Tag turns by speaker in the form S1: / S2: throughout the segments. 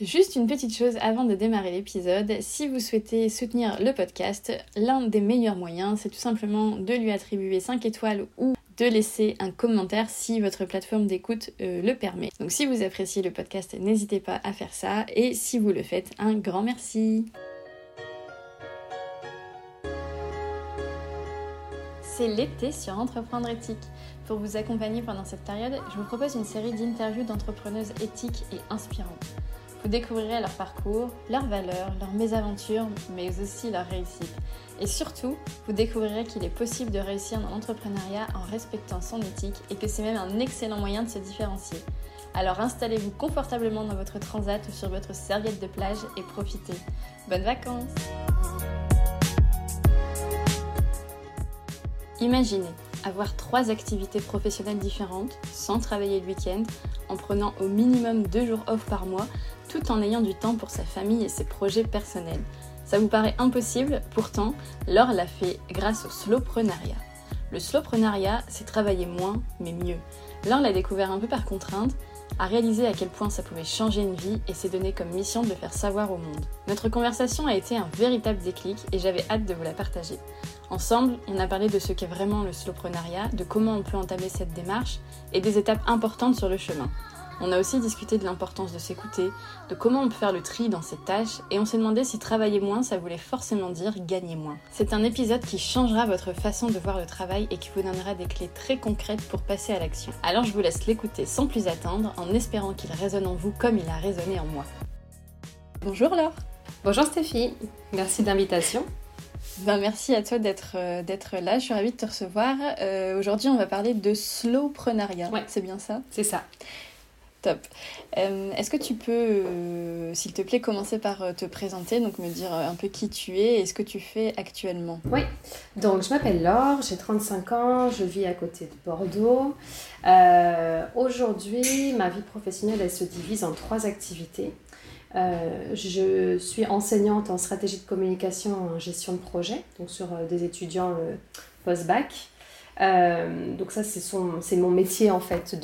S1: Juste une petite chose avant de démarrer l'épisode, si vous souhaitez soutenir le podcast, l'un des meilleurs moyens, c'est tout simplement de lui attribuer 5 étoiles ou de laisser un commentaire si votre plateforme d'écoute euh, le permet. Donc si vous appréciez le podcast, n'hésitez pas à faire ça et si vous le faites, un grand merci. C'est l'été sur Entreprendre éthique. Pour vous accompagner pendant cette période, je vous propose une série d'interviews d'entrepreneuses éthiques et inspirantes. Vous découvrirez leur parcours, leurs valeurs, leurs mésaventures, mais aussi leurs réussites. Et surtout, vous découvrirez qu'il est possible de réussir dans l'entrepreneuriat en respectant son éthique et que c'est même un excellent moyen de se différencier. Alors installez-vous confortablement dans votre transat ou sur votre serviette de plage et profitez. Bonnes vacances Imaginez avoir trois activités professionnelles différentes sans travailler le week-end, en prenant au minimum deux jours off par mois tout en ayant du temps pour sa famille et ses projets personnels. Ça vous paraît impossible, pourtant, Laure l'a fait grâce au slowprenariat. Le slowprenariat, c'est travailler moins, mais mieux. Laure l'a découvert un peu par contrainte, a réalisé à quel point ça pouvait changer une vie et s'est donné comme mission de le faire savoir au monde. Notre conversation a été un véritable déclic et j'avais hâte de vous la partager. Ensemble, on a parlé de ce qu'est vraiment le slowprenariat, de comment on peut entamer cette démarche et des étapes importantes sur le chemin. On a aussi discuté de l'importance de s'écouter, de comment on peut faire le tri dans ses tâches, et on s'est demandé si travailler moins, ça voulait forcément dire gagner moins. C'est un épisode qui changera votre façon de voir le travail et qui vous donnera des clés très concrètes pour passer à l'action. Alors je vous laisse l'écouter sans plus attendre, en espérant qu'il résonne en vous comme il a résonné en moi. Bonjour Laure
S2: Bonjour Stéphie, merci de l'invitation.
S1: Ben, merci à toi d'être euh, d'être là, je suis ravie de te recevoir. Euh, aujourd'hui on va parler de slowprenariat,
S2: ouais.
S1: c'est bien ça?
S2: C'est ça.
S1: Euh, est-ce que tu peux, euh, s'il te plaît, commencer par euh, te présenter, donc me dire un peu qui tu es et ce que tu fais actuellement?
S2: Oui, donc je m'appelle Laure, j'ai 35 ans, je vis à côté de Bordeaux. Aujourd'hui, ma vie professionnelle, elle se divise en trois activités. je suis enseignante en stratégie de communication en gestion de projet, donc sur des étudiants post-bac. Euh, donc ça, c'est mon métier en fait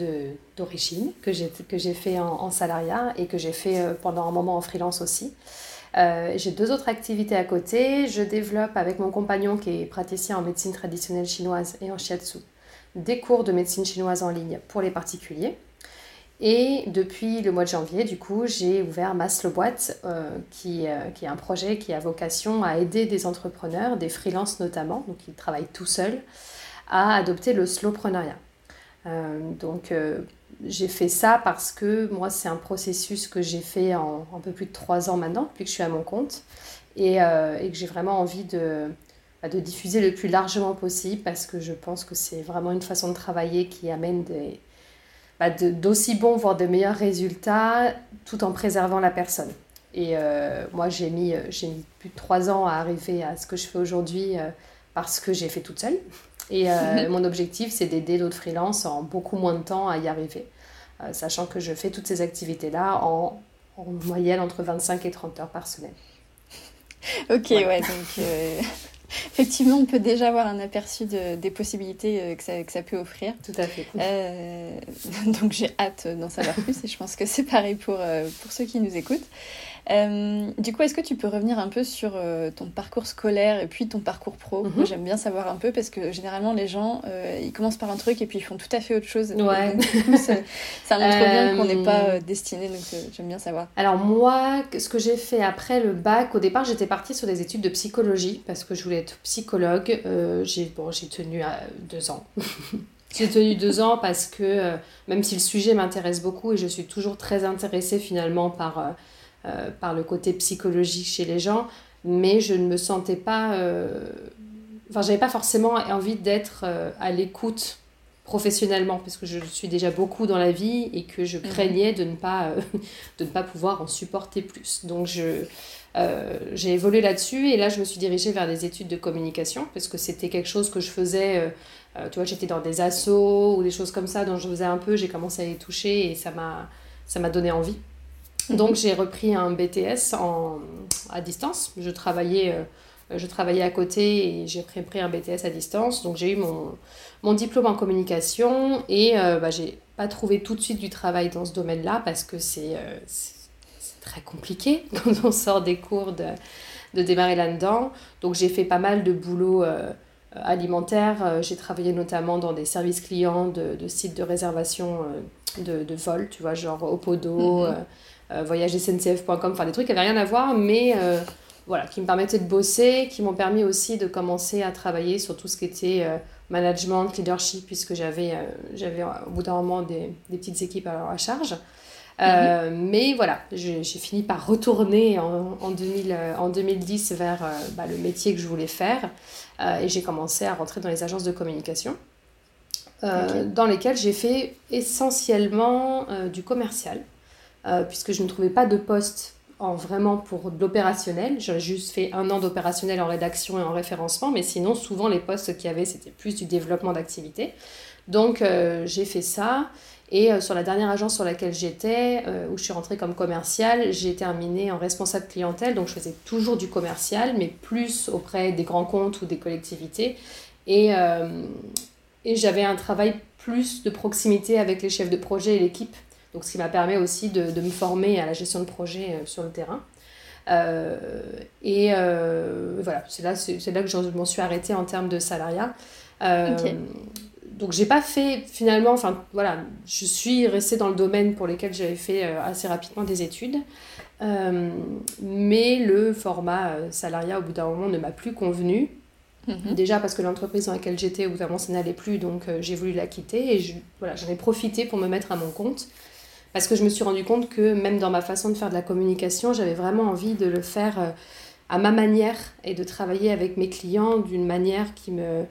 S2: d'origine que j'ai fait en, salariat et que j'ai fait euh, pendant un moment en freelance aussi. Euh, j'ai deux autres activités à côté. Je développe avec mon compagnon qui est praticien en médecine traditionnelle chinoise et en shiatsu des cours de médecine chinoise en ligne pour les particuliers. Et depuis le mois de janvier, du coup, j'ai ouvert ma Slow Boîte, qui, qui, est un projet qui a vocation à aider des entrepreneurs, des freelances notamment, donc ils travaillent tout seuls, à adopter le slowpreneuriat. Euh, donc euh, j'ai fait ça parce que moi c'est un processus que j'ai fait en un peu plus de trois ans maintenant, depuis que je suis à mon compte, et, euh, que j'ai vraiment envie de, bah, de diffuser le plus largement possible parce que je pense que c'est vraiment une façon de travailler qui amène des, bah, d'aussi bons, voire de meilleurs résultats, tout en préservant la personne. Et moi, j'ai mis, mis plus de trois ans à arriver à ce que je fais aujourd'hui parce que j'ai fait toute seule. Et euh, mon objectif, c'est d'aider d'autres freelances en beaucoup moins de temps à y arriver, euh, sachant que je fais toutes ces activités-là en, en, moyenne entre 25 et 30 heures par semaine.
S1: ok, ouais, ouais donc euh, effectivement, on peut déjà avoir un aperçu de, des possibilités que ça, que ça, peut offrir.
S2: Tout à fait.
S1: Euh, donc j'ai hâte d'en savoir plus et je pense que c'est pareil pour, pour ceux qui nous écoutent. Euh, du coup, est-ce que tu peux revenir un peu sur euh, ton parcours scolaire et puis ton parcours pro? Mm -hmm. Moi, j'aime bien savoir un peu parce que généralement, les gens, euh, ils commencent par un truc et puis ils font tout à fait autre chose.
S2: Ouais.
S1: Donc, ça, ça montre bien qu'on n'est pas destiné, donc j'aime bien savoir.
S2: Alors, moi, ce que j'ai fait après le bac, au départ, j'étais partie sur des études de psychologie parce que je voulais être psychologue. j'ai bon, tenu à deux ans. J'ai tenu deux ans parce que euh, même si le sujet m'intéresse beaucoup et je suis toujours très intéressée finalement par, euh, euh, par le côté psychologique chez les gens, mais je ne me sentais pas... Enfin, j'avais pas forcément envie d'être à l'écoute professionnellement parce que je suis déjà beaucoup dans la vie et que je craignais de ne pas, de ne pas pouvoir en supporter plus. Donc je... Euh, j'ai évolué là-dessus et là je me suis dirigée vers des études de communication parce que c'était quelque chose que je faisais euh, euh, tu vois j'étais dans des assos ou des choses comme ça dont je faisais un peu j'ai commencé à les toucher et ça m'a ça m'a donné envie donc j'ai repris un BTS en, à distance je travaillais je travaillais à côté et j'ai pris un BTS à distance donc j'ai eu mon, mon diplôme en communication et bah, j'ai pas trouvé tout de suite du travail dans ce domaine là parce que c'est très compliqué quand on sort des cours de, de démarrer là-dedans. Donc j'ai fait pas mal de boulot euh, alimentaire. j'ai travaillé notamment dans des services clients de, de sites de réservation de, de vol, tu vois, genre Opodo, mm voyagesncf.com, enfin des trucs qui n'avaient rien à voir, mais voilà, qui me permettaient de bosser, qui m'ont permis aussi de commencer à travailler sur tout ce qui était management, leadership, puisque j'avais j'avais au bout d'un moment des, des, petites équipes à, charge. Euh, mhm. Mais voilà, j'ai fini par retourner en, en, 2000, en 2010 vers euh, bah, le métier que je voulais faire euh, et j'ai commencé à rentrer dans les agences de communication. dans lesquelles j'ai fait essentiellement du commercial, puisque je ne trouvais pas de poste en vraiment pour de l'opérationnel. J'ai juste fait un an d'opérationnel en rédaction et en référencement, mais sinon, souvent, les postes qu'il y avait, c'était plus du développement d'activité. Donc, j'ai fait ça. Et euh, sur la dernière agence sur laquelle j'étais, euh, où je suis rentrée comme commerciale, j'ai terminé en responsable clientèle. Donc je faisais toujours du commercial, mais plus auprès des grands comptes ou des collectivités. Et, euh, et j'avais un travail plus de proximité avec les chefs de projet et l'équipe. Donc ce qui m'a permis aussi de, de, me former à la gestion de projet sur le terrain. et voilà, c'est là, c'est là que je m'en suis arrêtée en termes de salariat donc j'ai pas fait finalement, enfin voilà, je suis restée dans le domaine pour lequel j'avais fait euh, assez rapidement des études. Euh, mais le format euh, salariat au bout d'un moment ne m'a plus convenu. Mhm. Déjà parce que l'entreprise dans laquelle j'étais au bout d'un moment ça n'allait plus, donc j'ai voulu la quitter et voilà, j'en ai profité pour me mettre à mon compte. Parce que je me suis rendu compte que même dans ma façon de faire de la communication, j'avais vraiment envie de le faire à ma manière et de travailler avec mes clients d'une manière qui me,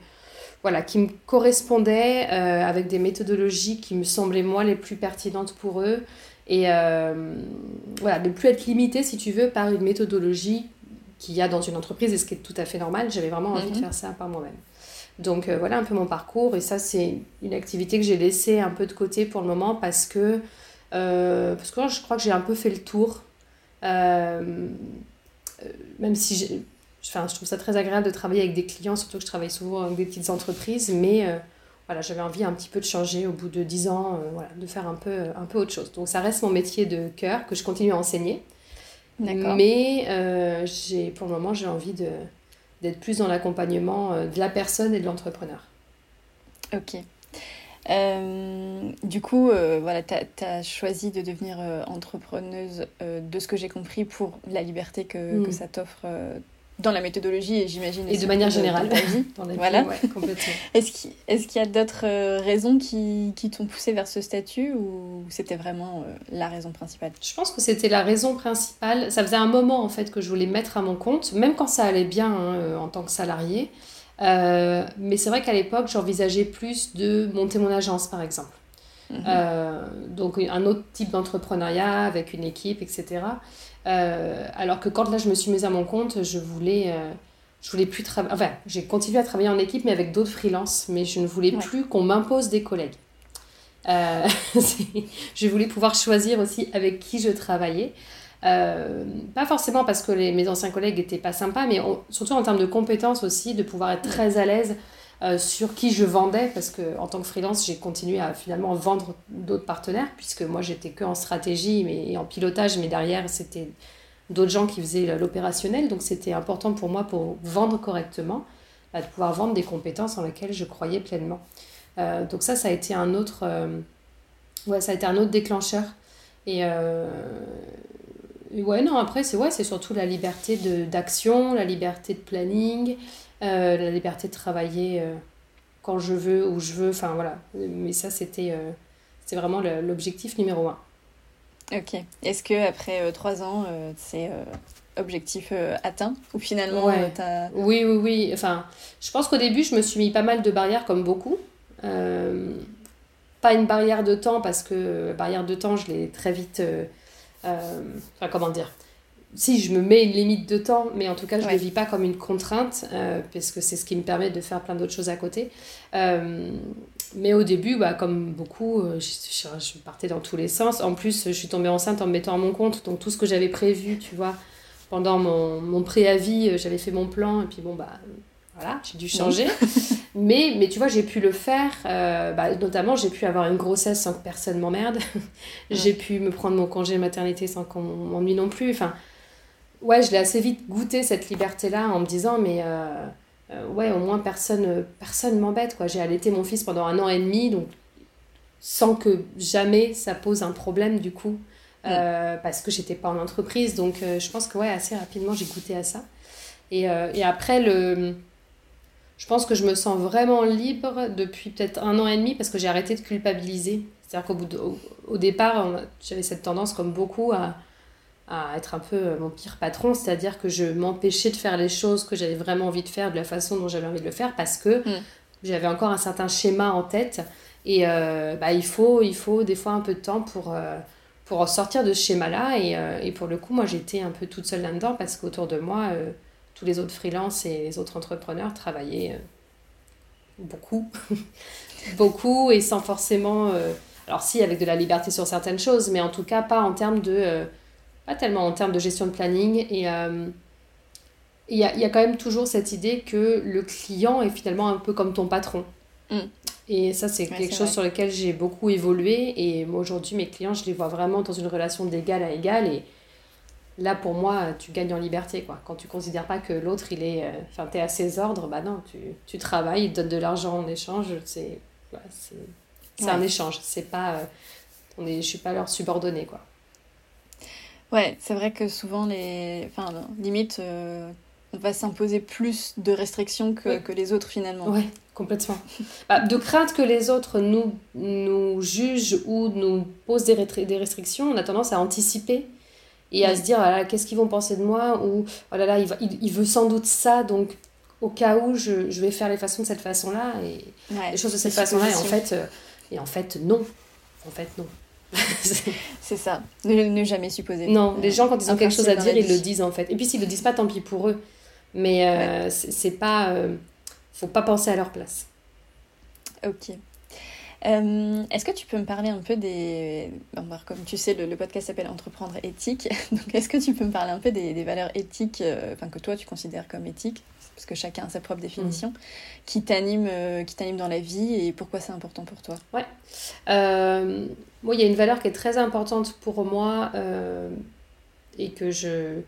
S2: voilà, qui me correspondaient euh, avec des méthodologies qui me semblaient moi les plus pertinentes pour eux et euh, voilà, de plus être limité si tu veux par une méthodologie qu'il y a dans une entreprise et ce qui est tout à fait normal. J'avais vraiment envie de mhm. faire ça par moi-même. Donc euh, voilà un peu mon parcours et ça c'est une activité que j'ai laissée un peu de côté pour le moment parce que, parce que je crois que j'ai un peu fait le tour. même si Enfin, je trouve ça très agréable de travailler avec des clients, surtout que je travaille souvent avec des petites entreprises, mais euh, voilà, j'avais envie un petit peu de changer au bout de 10 ans, euh, voilà, de faire un peu, un peu autre chose. Donc ça reste mon métier de cœur que je continue à enseigner. Mais euh, j'ai, pour le moment, j'ai envie de, d'être plus dans l'accompagnement de la personne et de l'entrepreneur.
S1: Ok. Du coup, voilà, tu as, choisi de devenir entrepreneuse, de ce que j'ai compris, pour la liberté que, que mm. ça t'offre dans la méthodologie et j'imagine
S2: et de manière générale
S1: dans la vie. voilà. complètement. Est-ce qu'il est y a d'autres euh, raisons qui, qui t'ont poussé vers ce statut ou c'était vraiment euh, la raison principale?
S2: Je pense que c'était la raison principale. Ça faisait un moment en fait que je voulais mettre à mon compte, même quand ça allait bien hein, euh, en tant que salarié. Mais c'est vrai qu'à l'époque, j'envisageais plus de monter mon agence par exemple. Mhm. donc un autre type d'entrepreneuriat avec une équipe, etc. Euh, alors que quand là, je me suis mise à mon compte, je voulais, euh, je voulais plus travailler. Enfin, j'ai continué à travailler en équipe, mais avec d'autres freelances, mais je ne voulais plus qu'on m'impose des collègues. Euh, je voulais pouvoir choisir aussi avec qui je travaillais. Pas forcément parce que mes anciens collègues n'étaient pas sympas, mais surtout en termes de compétences aussi, de pouvoir être très à l'aise euh, sur qui je vendais, parce que en tant que freelance, j'ai continué à finalement vendre d'autres partenaires, puisque moi j'étais que en stratégie mais, et en pilotage, mais derrière c'était d'autres gens qui faisaient l'opérationnel, donc c'était important pour moi pour vendre correctement, bah, de pouvoir vendre des compétences en lesquelles je croyais pleinement. Euh, donc ça, ça a été un autre, euh, ouais, ça a été un autre déclencheur. Et, ouais, non, après, c'est ouais, surtout la liberté d'action, la liberté de planning, euh, la liberté de travailler euh, quand je veux, où je veux, enfin voilà. Mais ça, c'était euh, vraiment l'objectif numéro un.
S1: Ok. Est-ce que après trois ans, c'est objectif atteint? Ou finalement
S2: Oui, oui, oui. Enfin, je pense qu'au début, je me suis mis pas mal de barrières comme beaucoup. pas une barrière de temps parce que barrière de temps, je l'ai très vite. Enfin, comment dire? si je me mets une limite de temps, mais en tout cas, je ne le vis pas comme une contrainte, euh, parce que c'est ce qui me permet de faire plein d'autres choses à côté. Euh, mais au début, bah, comme beaucoup, euh, je, je, partais dans tous les sens. En plus, je suis tombée enceinte en me mettant à mon compte, donc tout ce que j'avais prévu, tu vois, pendant mon, mon préavis, j'avais fait mon plan, et puis bon, bah voilà, j'ai dû changer. Mais, mais tu vois, j'ai pu le faire. Euh, bah, notamment, j'ai pu avoir une grossesse sans que personne m'emmerde. j'ai pu me prendre mon congé maternité sans qu'on m'ennuie non plus. Enfin, ouais, je l'ai assez vite goûté cette liberté-là en me disant, mais euh, euh, ouais, au moins personne personne m'embête. quoi. J'ai allaité mon fils pendant un an et demi, donc sans que jamais ça pose un problème du coup. parce que j'étais pas en entreprise donc je pense que ouais assez rapidement j'ai goûté à ça et, et après le je pense que je me sens vraiment libre depuis peut-être un an et demi parce que j'ai arrêté de culpabiliser. C'est-à-dire qu'au bout au, départ, j'avais cette tendance, comme beaucoup, à, à être un peu euh, mon pire patron, c'est-à-dire que je m'empêchais de faire les choses que j'avais vraiment envie de faire de la façon dont j'avais envie de le faire parce que mm. j'avais encore un certain schéma en tête et euh, bah, il, faut, il faut des fois un peu de temps pour, euh, pour sortir de ce schéma-là et, et, pour le coup, moi j'étais un peu toute seule là-dedans parce qu'autour de moi tous les autres freelances et les autres entrepreneurs travaillaient euh, beaucoup, beaucoup et sans forcément. Euh, alors, si, avec de la liberté sur certaines choses, mais en tout cas, pas en termes de. Euh, pas tellement en termes de gestion de planning. Et il y, a, y, a, quand même toujours cette idée que le client est finalement un peu comme ton patron. Mm. Et ça, c'est quelque chose sur lequel j'ai beaucoup évolué. Et moi, aujourd'hui, mes clients, je les vois vraiment dans une relation d'égal à égal. Et là pour moi tu gagnes en liberté quoi. Quand tu considères pas que l'autre il est euh, enfin t'es à ses ordres bah non tu, tu travailles il te donne de l'argent en échange c'est c'est un échange. C'est pas euh, on est je suis pas leur subordonné quoi.
S1: Ouais c'est vrai que souvent les enfin limite euh, on va s'imposer plus de restrictions que, que, les autres finalement.
S2: Ouais complètement. Bah, de crainte que les autres nous nous jugent ou nous posent des, des restrictions on a tendance à anticiper et à se dire qu'est-ce qu'ils vont penser de moi ou oh là là il, va, il, veut sans doute ça donc au cas où je, je vais faire les façons de cette façon là et les choses de cette façon là et en fait euh, et en fait non. En fait non.
S1: C'est ça. Ne, ne, jamais supposer.
S2: Non. Les gens quand ils ont quelque chose à dire ils le disent en fait. Et puis s'ils le disent pas tant pis pour eux. Mais euh, c'est pas euh, faut pas penser à leur place.
S1: Ok euh, est-ce que tu peux me parler un peu des... comme tu sais, le, podcast s'appelle Entreprendre éthique. Donc, est-ce que tu peux me parler un peu des, valeurs éthiques, euh, enfin, que toi, tu considères comme éthiques, parce que chacun a sa propre définition, mm. qui t'anime euh, qui t'anime dans la vie et pourquoi c'est important pour toi?
S2: Ouais. moi, il y a une valeur qui est très importante pour moi et que je...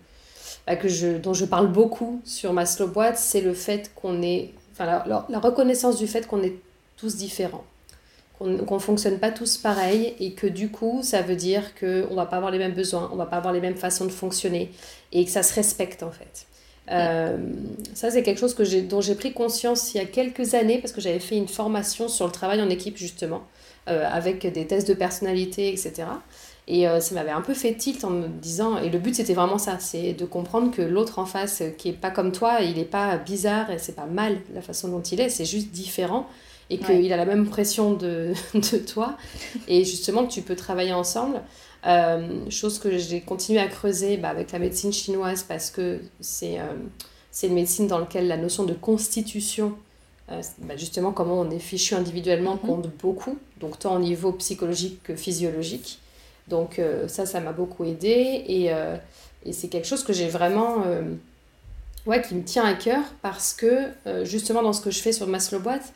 S2: Bah, que je, dont je parle beaucoup sur ma slow boîte, c'est le fait qu'on est... Enfin, la, la reconnaissance du fait qu'on est tous différents qu'on ne fonctionne pas tous pareil et que du coup, ça veut dire qu'on ne va pas avoir les mêmes besoins, on ne va pas avoir les mêmes façons de fonctionner et que ça se respecte en fait. Euh, ça, c'est quelque chose que dont j'ai pris conscience il y a quelques années parce que j'avais fait une formation sur le travail en équipe justement, euh, avec des tests de personnalité, etc. Et euh, ça m'avait un peu fait tilt en me disant, et le but c'était vraiment ça, c'est de comprendre que l'autre en face qui est pas comme toi, il n'est pas bizarre et c'est pas mal la façon dont il est, c'est juste différent et qu'il a la même pression de, de, toi, et justement que tu peux travailler ensemble. Euh, chose que j'ai continué à creuser bah, avec la médecine chinoise parce que c'est euh, c'est une médecine dans laquelle la notion de constitution, euh, bah, justement comment on est fichu individuellement, mhm. compte beaucoup, donc tant au niveau psychologique que physiologique. Donc ça, ça m'a beaucoup aidé et, et c'est quelque chose que j'ai vraiment... ouais, qui me tient à cœur parce que justement dans ce que je fais sur ma slow boîte,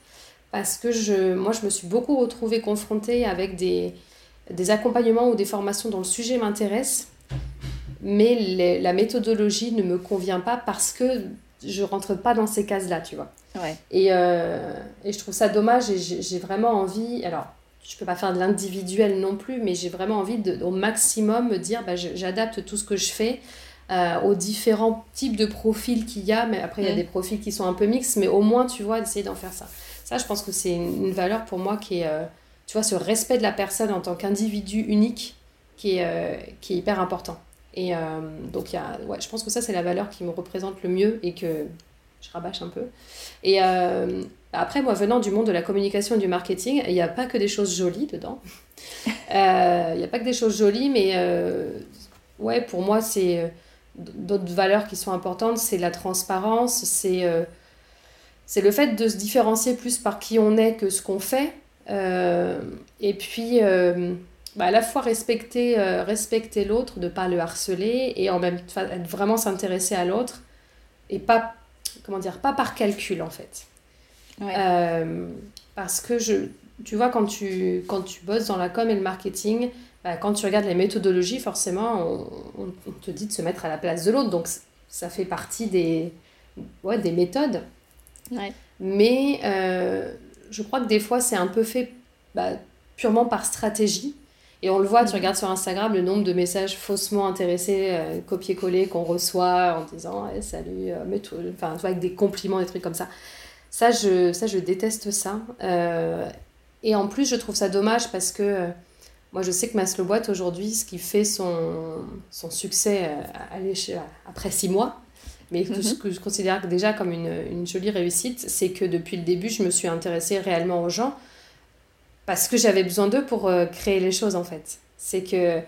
S2: parce que je, moi, je me suis beaucoup retrouvée confrontée avec des, des accompagnements ou des formations dont le sujet m'intéresse, mais la méthodologie ne me convient pas parce que je rentre pas dans ces cases-là, tu vois. Ouais. Et, euh, et, je trouve ça dommage et j'ai vraiment envie, alors je peux pas faire de l'individuel non plus, mais j'ai vraiment envie de, au maximum me dire, bah, j'adapte tout ce que je fais euh, aux différents types de profils qu'il y a, mais après il y a mm. des profils qui sont un peu mixtes, mais au moins, tu vois, d'essayer d'en faire ça. Ça, je pense que c'est une, valeur pour moi qui est, euh, tu vois, ce respect de la personne en tant qu'individu unique qui est, euh, qui est hyper important. Et donc, y a, ouais, je pense que ça, c'est la valeur qui me représente le mieux et que je rabâche un peu. Et après, moi, venant du monde de la communication et du marketing, il n'y a pas que des choses jolies dedans. Il n'y a pas que des choses jolies, mais ouais, pour moi, c'est d'autres valeurs qui sont importantes. C'est la transparence, c'est c'est le fait de se différencier plus par qui on est que ce qu'on fait. Euh, et puis, euh, bah, à la fois respecter, euh, respecter l'autre, de ne pas le harceler, et en même temps vraiment s'intéresser à l'autre, et pas, comment dire, pas par calcul en fait. parce que je, tu vois, quand tu, quand tu bosses dans la com et le marketing, bah, quand tu regardes les méthodologies, forcément, on, te dit de se mettre à la place de l'autre. Donc, ça fait partie des, ouais, des méthodes. Mais euh, je crois que des fois, c'est un peu fait bah, purement par stratégie. Et on le voit, tu mm. regardes sur Instagram le nombre de messages faussement intéressés, euh, copier-coller qu'on reçoit en disant salut, euh, enfin, tu vois, avec des compliments, des trucs comme ça. Ça, je, ça, je déteste ça. et en plus, je trouve ça dommage parce que moi, je sais que ma slow boîte aujourd'hui, ce qui fait son, son succès euh, après six mois, mais ce mhm. que je considère déjà comme une, une jolie réussite, c'est que depuis le début, je me suis intéressée réellement aux gens parce que j'avais besoin d'eux pour euh, créer les choses en fait. C'est que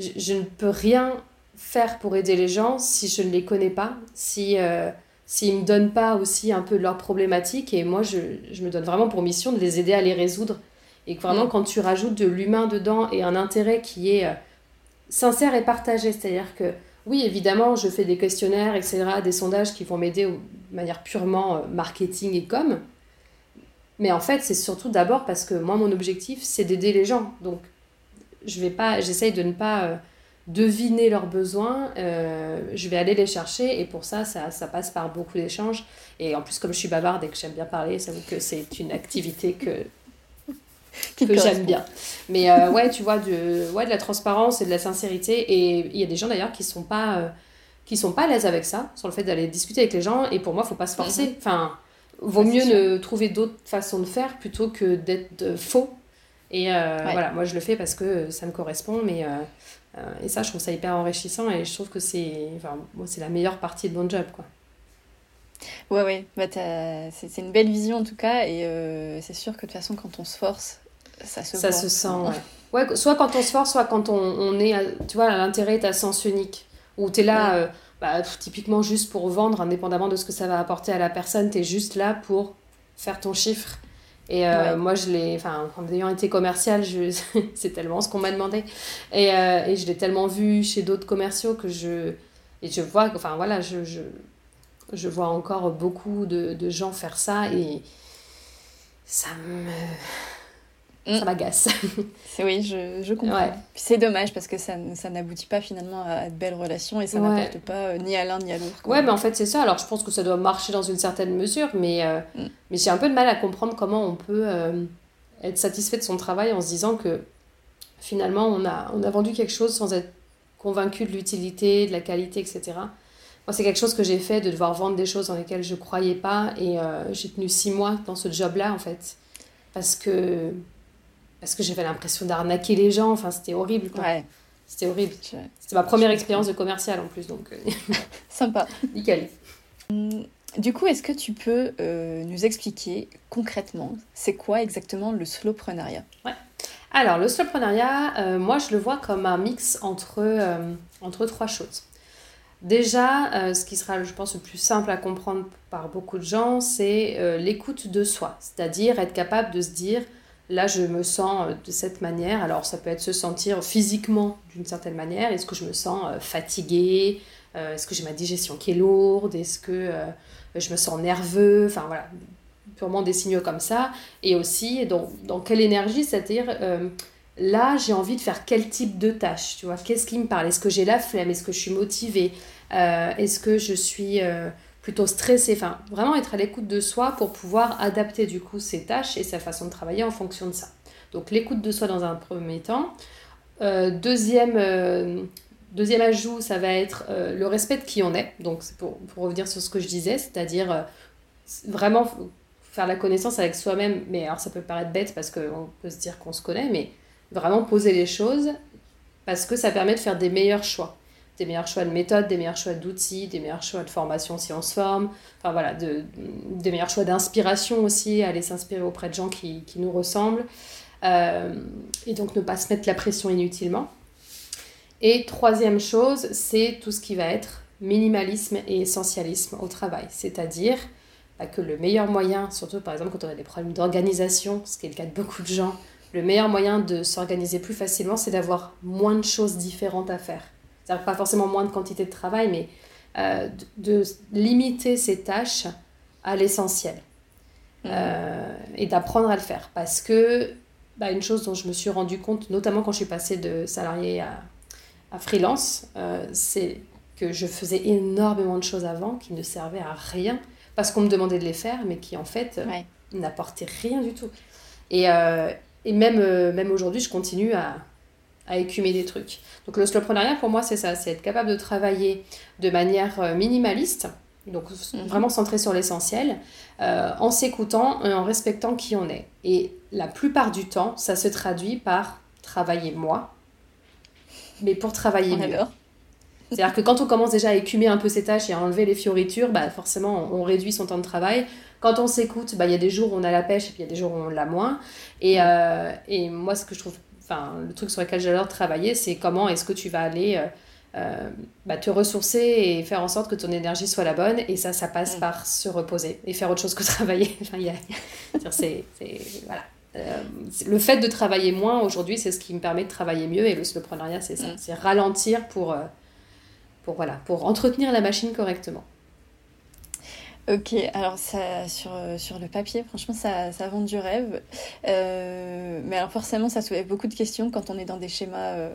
S2: je, ne peux rien faire pour aider les gens si je ne les connais pas, si euh, s'ils ne me donnent pas aussi un peu leurs problématiques. Et moi, je, je, me donne vraiment pour mission de les aider à les résoudre et que vraiment, mm. quand tu rajoutes de l'humain dedans et un intérêt qui est euh, sincère et partagé, c'est-à-dire que oui, évidemment, je fais des questionnaires, etc., des sondages qui vont m'aider de manière purement euh, marketing et com. Mais en fait, c'est surtout d'abord parce que moi, mon objectif, c'est d'aider les gens. Donc, je vais pas, j'essaye de ne pas euh, deviner leurs besoins. je vais aller les chercher. Et pour ça, ça, ça passe par beaucoup d'échanges. Et en plus, comme je suis bavarde et que j'aime bien parler, ça veut que c'est une activité que que j'aime bien. Mais euh, ouais, tu vois, de, ouais, de la transparence et de la sincérité. Et il y a des gens d'ailleurs qui sont pas euh, qui sont pas à l'aise avec ça, sur le fait d'aller discuter avec les gens. Et pour moi, faut pas se forcer. Mhm. Enfin, vaut mieux ne trouver d'autres façons de faire plutôt que d'être euh, faux. Et voilà, moi je le fais parce que ça me correspond, mais et ça, je trouve ça hyper enrichissant et je trouve que c'est enfin, c'est la meilleure partie de mon job, quoi.
S1: Ouais, ouais, bah, c'est une belle vision en tout cas, et c'est sûr que de toute façon, quand on se force, ça se,
S2: ça se sent, ouais. ouais. Soit quand on se force, soit quand on, on est, tu vois, l'intérêt est à sens unique. Où tu es là, euh, bah, typiquement juste pour vendre, indépendamment de ce que ça va apporter à la personne, tu es juste là pour faire ton chiffre. Et euh, moi, je l'ai, enfin, en ayant été commercial, c'est tellement ce qu'on m'a demandé. Et, euh, et je l'ai tellement vu chez d'autres commerciaux que je, et je vois, enfin voilà, je, je, je vois encore beaucoup de, de gens faire ça et ça me Mm. ça m'agace.
S1: oui, je, je comprends. C'est dommage parce que ça, ça n'aboutit pas finalement à de belles relations et ça n'apporte pas euh, ni à l'un ni à l'autre.
S2: Ouais, mais en fait, c'est ça. Alors, je pense que ça doit marcher dans une certaine mesure, mais, euh, mm. mais j'ai un peu de mal à comprendre comment on peut euh, être satisfait de son travail en se disant que finalement, on a, on a vendu quelque chose sans être convaincu de l'utilité, de la qualité, etc. Moi, c'est quelque chose que j'ai fait, de devoir vendre des choses dans lesquelles je croyais pas et j'ai tenu six mois dans ce job-là, en fait. Parce que parce que j'avais l'impression d'arnaquer les gens. Enfin, c'était horrible. Quoi. C'était horrible. C'était ma première expérience de commercial en plus. Donc, euh,
S1: Sympa.
S2: Nickel.
S1: Hum, du coup, est-ce que tu peux euh, nous expliquer concrètement, c'est quoi exactement le slowpreneuriat
S2: Ouais. Alors, le slowpreneuriat, euh, moi, je le vois comme un mix entre, entre trois choses. Déjà, ce qui sera, je pense, le plus simple à comprendre par beaucoup de gens, c'est l'écoute de soi. C'est-à-dire être capable de se dire, là je me sens euh, de cette manière. Alors ça peut être se sentir physiquement d'une certaine manière. Est-ce que je me sens euh, fatiguée? Euh, Est-ce que j'ai ma digestion qui est lourde? Est-ce que je me sens nerveux? Enfin voilà, purement des signaux comme ça. Et aussi dans, dans quelle énergie, c'est-à-dire là j'ai envie de faire quel type de tâche? Tu vois, qu'est-ce qui me parle? Est-ce que j'ai la flemme? Est-ce que je suis motivée? Est-ce que je suis plutôt stressé, enfin vraiment être à l'écoute de soi pour pouvoir adapter du coup ses tâches et sa façon de travailler en fonction de ça. Donc l'écoute de soi dans un premier temps. Euh, deuxième, euh, deuxième ajout, ça va être euh, le respect de qui on est. Donc pour, pour, revenir sur ce que je disais, c'est-à-dire vraiment faire la connaissance avec soi-même. Mais alors ça peut paraître bête parce qu'on peut se dire qu'on se connaît, mais vraiment poser les choses parce que ça permet de faire des meilleurs choix des meilleurs choix de méthodes, des meilleurs choix d'outils, des meilleurs choix de formation si on se forme, enfin voilà, de, des meilleurs choix d'inspiration aussi, aller s'inspirer auprès de gens qui, qui nous ressemblent, euh, et donc ne pas se mettre la pression inutilement. Et troisième chose, c'est tout ce qui va être minimalisme et essentialisme au travail, c'est-à-dire bah, que le meilleur moyen, surtout par exemple quand on a des problèmes d'organisation, ce qui est le cas de beaucoup de gens, le meilleur moyen de s'organiser plus facilement, c'est d'avoir moins de choses différentes à faire pas forcément moins de quantité de travail, mais euh, de, limiter ses tâches à l'essentiel. mmh. et d'apprendre à le faire. Parce que bah, une chose dont je me suis rendu compte, notamment quand je suis passée de salarié à, à freelance, c'est que je faisais énormément de choses avant qui ne servaient à rien parce qu'on me demandait de les faire, mais qui en fait n'apportaient rien du tout. Et, et même, même aujourd'hui, je continue à, à écumer des trucs. Donc le slowpreneuriat, pour moi, c'est ça, c'est être capable de travailler de manière euh, minimaliste, donc mhm. vraiment centré sur l'essentiel, euh, en s'écoutant et en respectant qui on est. Et la plupart du temps, ça se traduit par travailler moi, mais pour travailler mieux. C'est-à-dire que quand on commence déjà à écumer un peu ses tâches et à enlever les fioritures, bah forcément, on réduit son temps de travail. Quand on s'écoute, bah, il y a des jours où on a la pêche et puis il y a des jours où on l'a moins. Et, euh, et moi, ce que je trouve le truc sur lequel j'adore travailler, c'est comment est-ce que tu vas aller euh, euh, bah, te ressourcer et faire en sorte que ton énergie soit la bonne. Et ça, ça passe mm. par se reposer et faire autre chose que travailler. c'est, voilà. Euh, le fait de travailler moins aujourd'hui, c'est ce qui me permet de travailler mieux. Et le soloprenariat, c'est ça. Mm. C'est ralentir pour, pour, voilà, pour entretenir la machine correctement.
S1: Ok, alors ça, sur, sur le papier, franchement, ça, ça vend du rêve. Euh, mais alors forcément, ça soulève beaucoup de questions quand on est dans des schémas euh,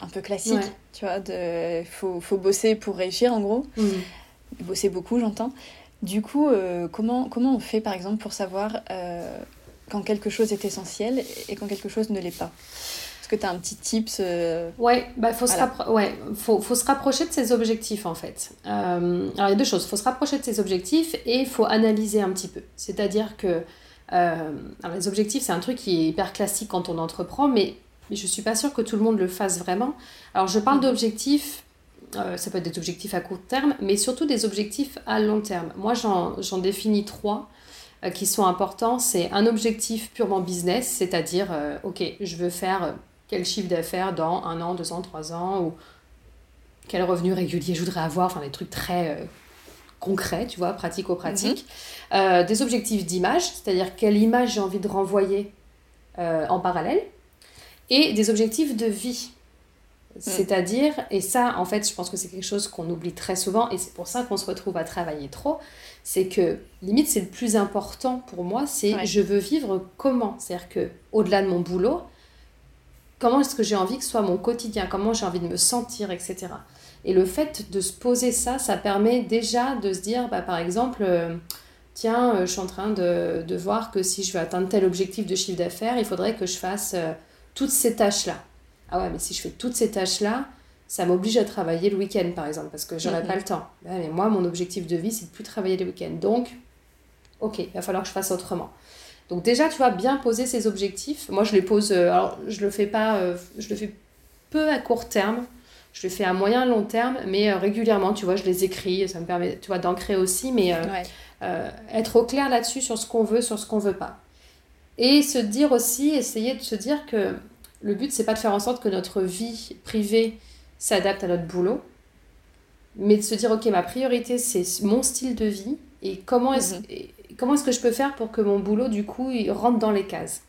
S1: un peu classiques. Tu vois, il faut, faut, bosser pour réussir, en gros. Mmh. Bosser beaucoup, j'entends. Du coup, euh, comment, comment on fait, par exemple, pour savoir quand quelque chose est essentiel et quand quelque chose ne l'est pas? Que tu as un petit tips euh,
S2: Ouais, bah faut, se ouais faut, faut, se rapprocher de ses objectifs en fait. Euh, alors il y a deux choses, il faut se rapprocher de ses objectifs et il faut analyser un petit peu. C'est-à-dire que euh, alors les objectifs c'est un truc qui est hyper classique quand on entreprend, mais, je suis pas sûre que tout le monde le fasse vraiment. Alors je parle mm. d'objectifs ça peut être des objectifs à court terme, mais surtout des objectifs à long terme. Moi, j'en définis trois qui sont importants. C'est un objectif purement business, c'est-à-dire, ok, je veux faire quel chiffre d'affaires dans un an, deux ans, trois ans, ou quel revenu régulier je voudrais avoir, enfin des trucs très euh, concrets, tu vois, pratico-pratiques. Mhm. Euh, des objectifs d'image, c'est-à-dire quelle image j'ai envie de renvoyer euh, en parallèle, et des objectifs de vie. Mhm. C'est-à-dire, et ça, en fait, je pense que c'est quelque chose qu'on oublie très souvent, et c'est pour ça qu'on se retrouve à travailler trop, c'est que, limite, c'est le plus important pour moi, c'est je veux vivre comment C'est-à-dire que, au-delà de mon boulot, comment est-ce que j'ai envie que soit mon quotidien, comment j'ai envie de me sentir, etc. Et le fait de se poser ça, ça permet déjà de se dire, bah, par exemple, euh, tiens, euh, je suis en train de, de, voir que si je veux atteindre tel objectif de chiffre d'affaires, il faudrait que je fasse euh, toutes ces tâches-là. Ah ouais, mais si je fais toutes ces tâches-là, ça m'oblige à travailler le week-end, par exemple, parce que j'aurais pas le temps. mais moi, mon objectif de vie, c'est de plus travailler le week-end. Donc, ok, il va falloir que je fasse autrement. Donc déjà, tu vois, bien poser ses objectifs. Moi, je les pose, euh, alors je le fais pas, euh, je le fais peu à court terme. Je le fais à moyen long terme, mais euh, régulièrement, tu vois, je les écris. Ça me permet, tu vois, d'ancrer aussi, mais être au clair là-dessus sur ce qu'on veut, sur ce qu'on veut pas. Et se dire aussi, essayer de se dire que le but, c'est pas de faire en sorte que notre vie privée s'adapte à notre boulot, mais de se dire, ok, ma priorité, c'est mon style de vie et comment est-ce mhm comment est-ce que je peux faire pour que mon boulot, du coup, il rentre dans les cases?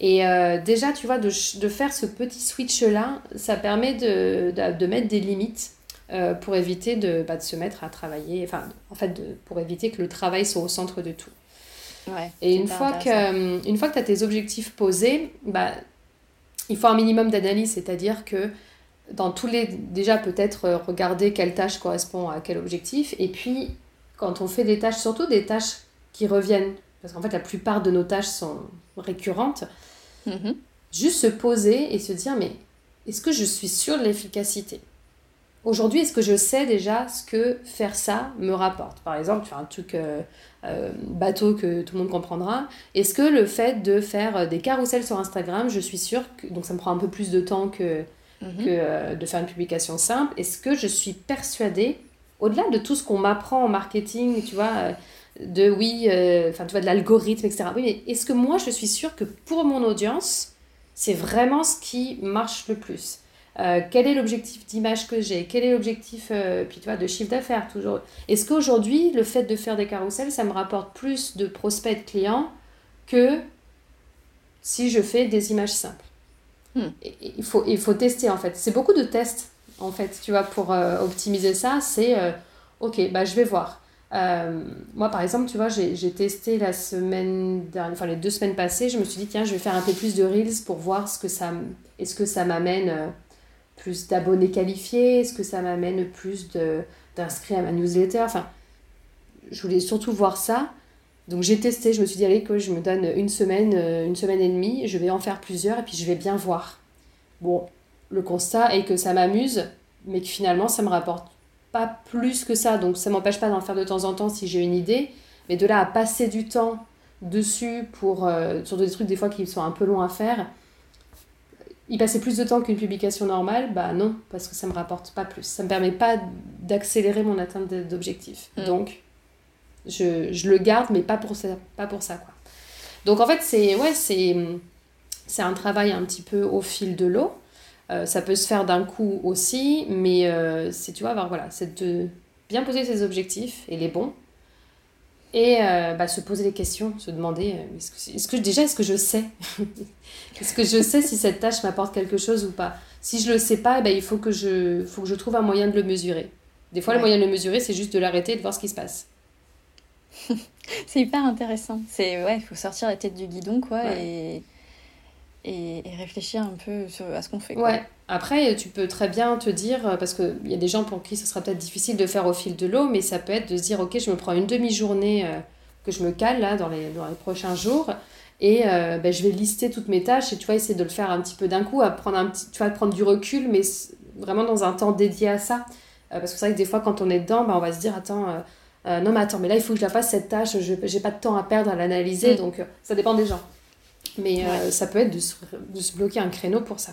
S2: Et euh, déjà, tu vois, de, de, faire ce petit switch-là, ça permet de, de, mettre des limites euh, pour éviter de, bah, de, se mettre à travailler, enfin, en fait, pour éviter que le travail soit au centre de tout. Ouais, et une fois, que, euh, une fois que tu as tes objectifs posés, bah, il faut un minimum d'analyse, c'est-à-dire que dans tous les... Déjà, peut-être regarder quelle tâche correspond à quel objectif, et puis quand on fait des tâches, surtout des tâches qui reviennent, parce qu'en fait la plupart de nos tâches sont récurrentes, mhm. juste se poser et se dire mais est-ce que je suis sûre de l'efficacité? Aujourd'hui, est-ce que je sais déjà ce que faire ça me rapporte? Par exemple, faire un truc euh, euh, bateau que tout le monde comprendra. Est-ce que le fait de faire des carousels sur Instagram, je suis sûre que donc ça me prend un peu plus de temps que, mhm. que euh, de faire une publication simple. Est-ce que je suis persuadée, au-delà de tout ce qu'on m'apprend en marketing, tu vois, de oui, euh, enfin tu vois, de l'algorithme, etc. Oui, mais est-ce que moi je suis sûre que pour mon audience, c'est vraiment ce qui marche le plus? Euh, quel est l'objectif d'image que j'ai? Quel est l'objectif euh, puis tu vois, de chiffre d'affaires toujours? Est-ce qu'aujourd'hui, le fait de faire des carousels, ça me rapporte plus de prospects de clients que si je fais des images simples? Hmm. il, faut, il faut tester en fait. C'est beaucoup de tests en fait, tu vois, pour optimiser ça. C'est ok, bah, je vais voir. Euh, moi, par exemple, tu vois, j'ai testé la semaine dernière, enfin les deux semaines passées, je me suis dit, tiens, je vais faire un peu plus de Reels pour voir ce que ça, est-ce que ça m'amène euh, plus d'abonnés qualifiés, est-ce que ça m'amène plus d'inscrits à ma newsletter, enfin, je voulais surtout voir ça. Donc j'ai testé, je me suis dit, allez, que je me donne une semaine, euh, une semaine et demie, je vais en faire plusieurs et puis je vais bien voir. Bon, le constat est que ça m'amuse, mais que finalement ça me rapporte pas plus que ça. Donc ça m'empêche pas d'en faire de temps en temps si j'ai une idée, mais de là à passer du temps dessus pour euh, sur des trucs des fois qui sont un peu longs à faire, y passer plus de temps qu'une publication normale, bah non, parce que ça me rapporte pas plus. Ça me permet pas d'accélérer mon atteinte d'objectifs. Mm. Donc je, je, le garde, mais pas pour ça, pas pour ça quoi. Donc en fait c'est ouais c'est c'est un travail un petit peu au fil de l'eau. Euh, ça peut se faire d'un coup aussi, mais euh, c'est, tu vois, voilà, c'est de bien poser ses objectifs et les bons. Et euh, bah, se poser des questions, se demander est-ce que, est-ce que déjà, est-ce que je sais? Est-ce que je sais si cette tâche m'apporte quelque chose ou pas? Si je le sais pas, eh ben, il faut que, je, faut que je trouve un moyen de le mesurer. Des fois, le moyen de le mesurer, c'est juste de l'arrêter et de voir ce qui se passe.
S1: c'est hyper intéressant. C'est ouais, il faut sortir la tête du guidon, quoi, et et, réfléchir un peu à ce qu'on fait.
S2: Ouais. Après, tu peux très bien te dire, euh, parce qu'il y a des gens pour qui ce sera peut-être difficile de faire au fil de l'eau, mais ça peut être de se dire, ok, je me prends une demi-journée euh, que je me cale là dans les, dans les prochains jours, et euh, ben, je vais lister toutes mes tâches, et tu vois, essayer de le faire un petit peu d'un coup, à prendre un petit, tu vois, prendre du recul, mais vraiment dans un temps dédié à ça. parce que c'est vrai que des fois, quand on est dedans, ben, on va se dire, attends, non mais attends, mais là, il faut que je la fasse cette tâche, je n'ai pas de temps à perdre à l'analyser, mm. donc ça dépend des gens. Mais euh, ça peut être de se, de se, bloquer un créneau pour ça.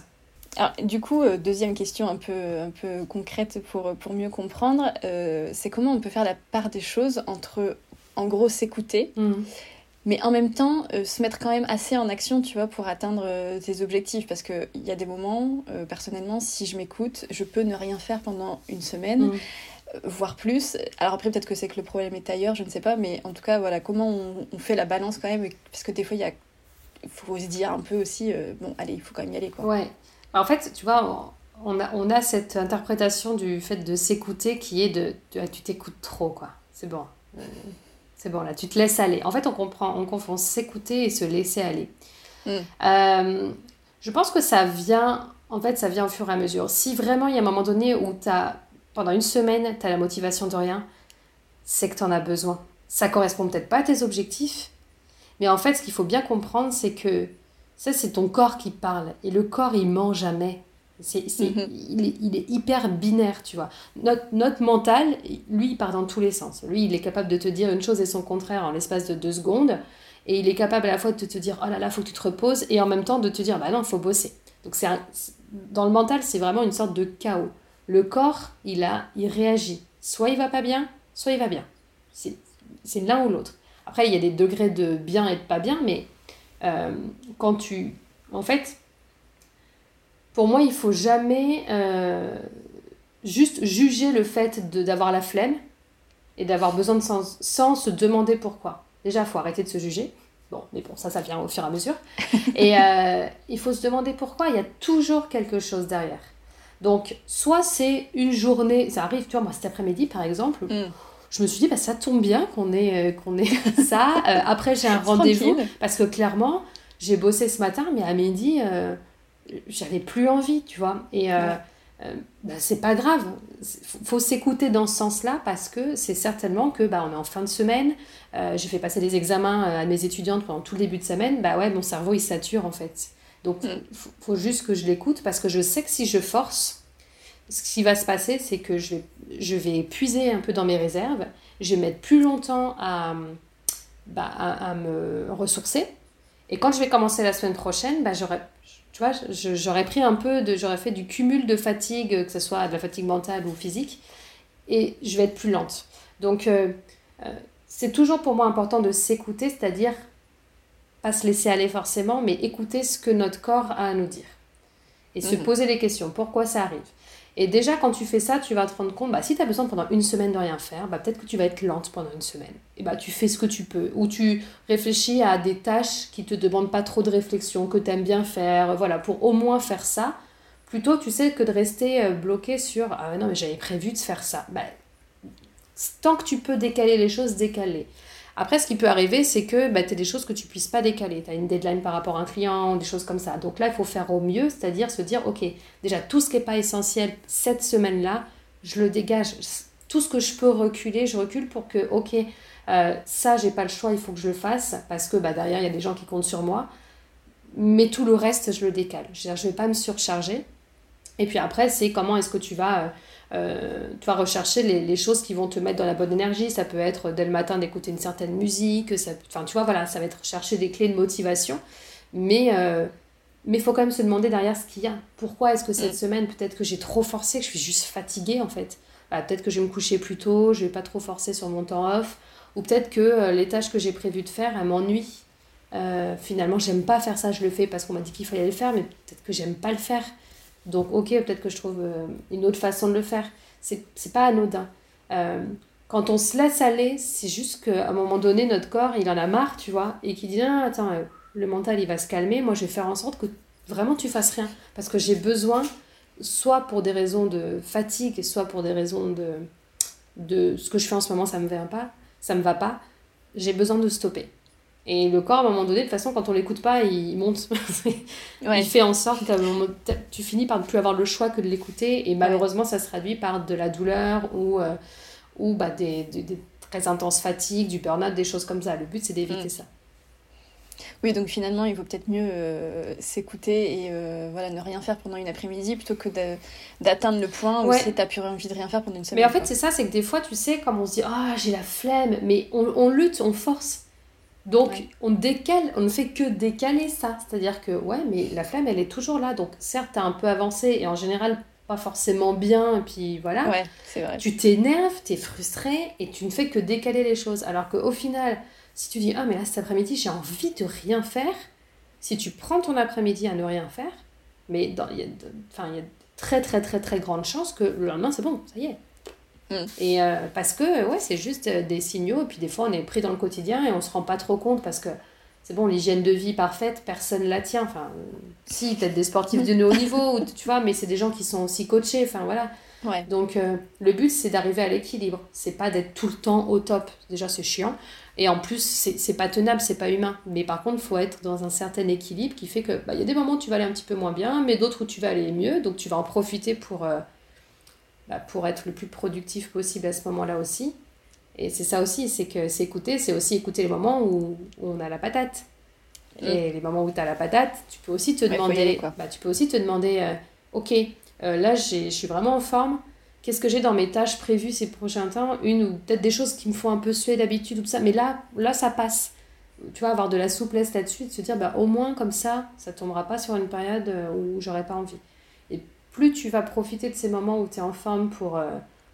S1: Alors, du coup, euh, deuxième question un peu, un peu concrète pour, pour mieux comprendre, euh, c'est comment on peut faire la part des choses entre, en gros, s'écouter, mmh. mais en même temps, se mettre quand même assez en action, tu vois, pour atteindre tes objectifs. Parce qu'il y a des moments, personnellement, si je m'écoute, je peux ne rien faire pendant une semaine. Mmh. voire plus. Alors après, peut-être que c'est que le problème est ailleurs, je ne sais pas, mais en tout cas, voilà, comment on, on fait la balance quand même, parce que des fois, il y a faut se dire un peu aussi, euh, bon, allez, il faut quand même y aller. Quoi.
S2: Ouais. Bah, en fait, tu vois, on a, on a cette interprétation du fait de s'écouter qui est de, tu t'écoutes trop, quoi. C'est bon. Euh, c'est bon, là, tu te laisses aller. En fait, on comprend, on confond s'écouter et se laisser aller. Mm. Euh, je pense que ça vient, en fait, ça vient au fur et à mesure. Si vraiment il y a un moment donné où as, pendant une semaine, tu as la motivation de rien, c'est que tu en as besoin. Ça correspond peut-être pas à tes objectifs, mais en fait, ce qu'il faut bien comprendre, c'est que ça, c'est ton corps qui parle. Et le corps, il ment jamais. C'est, mhm. il, est, il, est, hyper binaire, tu vois. Notre, notre, mental, lui, il part dans tous les sens. Lui, il est capable de te dire une chose et son contraire en l'espace de deux secondes. Et il est capable à la fois de te dire, oh là là, faut que tu te reposes, et en même temps de te dire, bah non, il faut bosser. Donc, c'est dans le mental, c'est vraiment une sorte de chaos. Le corps, il, a, il réagit. Soit il va pas bien, soit il va bien. C'est, c'est l'un ou l'autre. Après, il y a des degrés de bien et de pas bien, mais euh, quand tu... En fait, pour moi, il faut jamais euh, juste juger le fait d'avoir la flemme et d'avoir besoin de sens sans se demander pourquoi. Déjà, il faut arrêter de se juger. Bon, mais bon, ça, ça vient au fur et à mesure. Et euh, il faut se demander pourquoi. Il y a toujours quelque chose derrière. Donc, soit c'est une journée, ça arrive, tu vois, moi cet après-midi par exemple, mm je me suis dit, bah, ça tombe bien qu'on ait, euh, qu'on ait ça. Euh, après, j'ai un rendez-vous parce que clairement, j'ai bossé ce matin, mais à midi, euh, j'avais plus envie, tu vois. Et bah, c'est pas grave. Faut, faut s'écouter dans ce sens-là parce que c'est certainement que bah, on est en fin de semaine. j'ai fait passer des examens à mes étudiantes pendant tout le début de semaine. Bah ouais, mon cerveau il sature en fait. Donc, il mm. faut, faut juste que je l'écoute parce que je sais que si je force, ce qui va se passer, c'est que je vais, je vais puiser un peu dans mes réserves, je vais mettre plus longtemps à, bah, à, me ressourcer. Et quand je vais commencer la semaine prochaine, bah, j'aurais, tu vois, j'aurais pris un peu de, j'aurais fait du cumul de fatigue, que ce soit de la fatigue mentale ou physique, et je vais être plus lente. Donc, euh, euh, c'est toujours pour moi important de s'écouter, c'est-à-dire pas se laisser aller forcément, mais écouter ce que notre corps a à nous dire. Et se mhm. poser les questions. Pourquoi ça arrive? Et déjà, quand tu fais ça, tu vas te rendre compte, bah, si tu as besoin pendant une semaine de rien faire, bah, peut-être que tu vas être lente pendant une semaine. Et bah, tu fais ce que tu peux. Ou tu réfléchis à des tâches qui te demandent pas trop de réflexion, que tu aimes bien faire, voilà, pour au moins faire ça. Plutôt, tu sais, que de rester euh, bloqué sur Ah non, mais j'avais prévu de faire ça. Bah, tant que tu peux décaler les choses, décaler. Après, ce qui peut arriver, c'est que bah, tu as des choses que tu puisses pas décaler. Tu as une deadline par rapport à un client, des choses comme ça. Donc là, il faut faire au mieux, c'est-à-dire se dire, OK, déjà, tout ce qui n'est pas essentiel cette semaine-là, je le dégage. Tout ce que je peux reculer, je recule pour que, OK, euh, ça, j'ai pas le choix, il faut que je le fasse, parce que bah, derrière, il y a des gens qui comptent sur moi. Mais tout le reste, je le décale. Je ne vais pas me surcharger. Et puis après, c'est comment est-ce que tu vas... Euh, euh, tu vas rechercher les, choses qui vont te mettre dans la bonne énergie. Ça peut être dès le matin d'écouter une certaine musique. Ça, enfin, tu vois, voilà, ça va être chercher des clés de motivation. Mais euh, mais il faut quand même se demander derrière ce qu'il y a. Pourquoi est-ce que cette mm. semaine, peut-être que j'ai trop forcé, que je suis juste fatiguée en fait? Bah, peut-être que je vais me coucher plus tôt, je vais pas trop forcer sur mon temps off. Ou peut-être que euh, les tâches que j'ai prévu de faire, elles m'ennuient. finalement, j'aime pas faire ça, je le fais parce qu'on m'a dit qu'il fallait le faire, mais peut-être que j'aime pas le faire. Donc, ok, peut-être que je trouve euh, une autre façon de le faire. C'est pas anodin. Euh, quand on se laisse aller, c'est juste qu'à un moment donné, notre corps, il en a marre, tu vois, et qui dit ah, Attends, euh, le mental, il va se calmer. Moi, je vais faire en sorte que vraiment tu fasses rien. Parce que j'ai besoin, soit pour des raisons de fatigue, soit pour des raisons de, de ce que je fais en ce moment, ça me va pas, ça me va pas, j'ai besoin de stopper. Et le corps, à un moment donné, de toute façon, quand on l'écoute pas, il monte. Il fait en sorte que tu finis par ne plus avoir le choix que de l'écouter. Et malheureusement, ça se traduit par de la douleur ou, euh, ou bah, des, des, très intenses fatigues, du burn-out, des choses comme ça. Le but, c'est d'éviter mm. ça.
S1: Oui, donc finalement, il vaut peut-être mieux euh, s'écouter et euh, voilà, ne rien faire pendant une après-midi plutôt que d'atteindre le point où tu n'as plus envie de rien faire pendant une semaine.
S2: Mais en fait, c'est ça, c'est que des fois, tu sais, comme on se dit, ah, j'ai la flemme, mais on, on lutte, on force. Donc, on décale, on ne fait que décaler ça. C'est-à-dire que, ouais, mais la flamme, elle est toujours là. Donc, certes, t'as un peu avancé et en général, pas forcément bien. Et puis voilà.
S1: Ouais, c'est vrai.
S2: Tu t'énerves, t'es frustré et tu ne fais que décaler les choses. Alors qu'au final, si tu dis, ah, mais là, cet après-midi, j'ai envie de rien faire. Si tu prends ton après-midi à ne rien faire, mais il y a très, très, très, très grande chance que le lendemain, c'est bon, ça y est. Mm. Et euh, parce que, ouais, c'est juste euh, des signaux, et puis des fois on est pris dans le quotidien et on se rend pas trop compte parce que c'est bon, l'hygiène de vie parfaite, personne la tient. Enfin, si, peut-être des sportifs de haut niveau, tu vois, mais c'est des gens qui sont aussi coachés, enfin voilà.
S1: Ouais.
S2: Donc euh, le but c'est d'arriver à l'équilibre, c'est pas d'être tout le temps au top. Déjà c'est chiant, et en plus c'est pas tenable, c'est pas humain. Mais par contre, il faut être dans un certain équilibre qui fait que bah, il y a des moments où tu vas aller un petit peu moins bien, mais d'autres où tu vas aller mieux, donc tu vas en profiter pour bah, pour être le plus productif possible à ce moment-là aussi. Et c'est ça aussi, c'est que s'écouter, c'est aussi écouter les moments où, on a la patate. Mm. Et les moments où tu as la patate, tu peux aussi te demander, bah, tu peux aussi te demander, euh, ok, euh, là je suis vraiment en forme, qu'est-ce que j'ai dans mes tâches prévues ces prochains temps? Une ou peut-être des choses qui me font un peu suer d'habitude ou tout ça, mais là, là ça passe. Tu vois, avoir de la souplesse là-dessus, de se dire, bah, au moins comme ça, ça tombera pas sur une période euh, où j'aurais pas envie plus tu vas profiter de ces moments où tu es en forme pour, euh,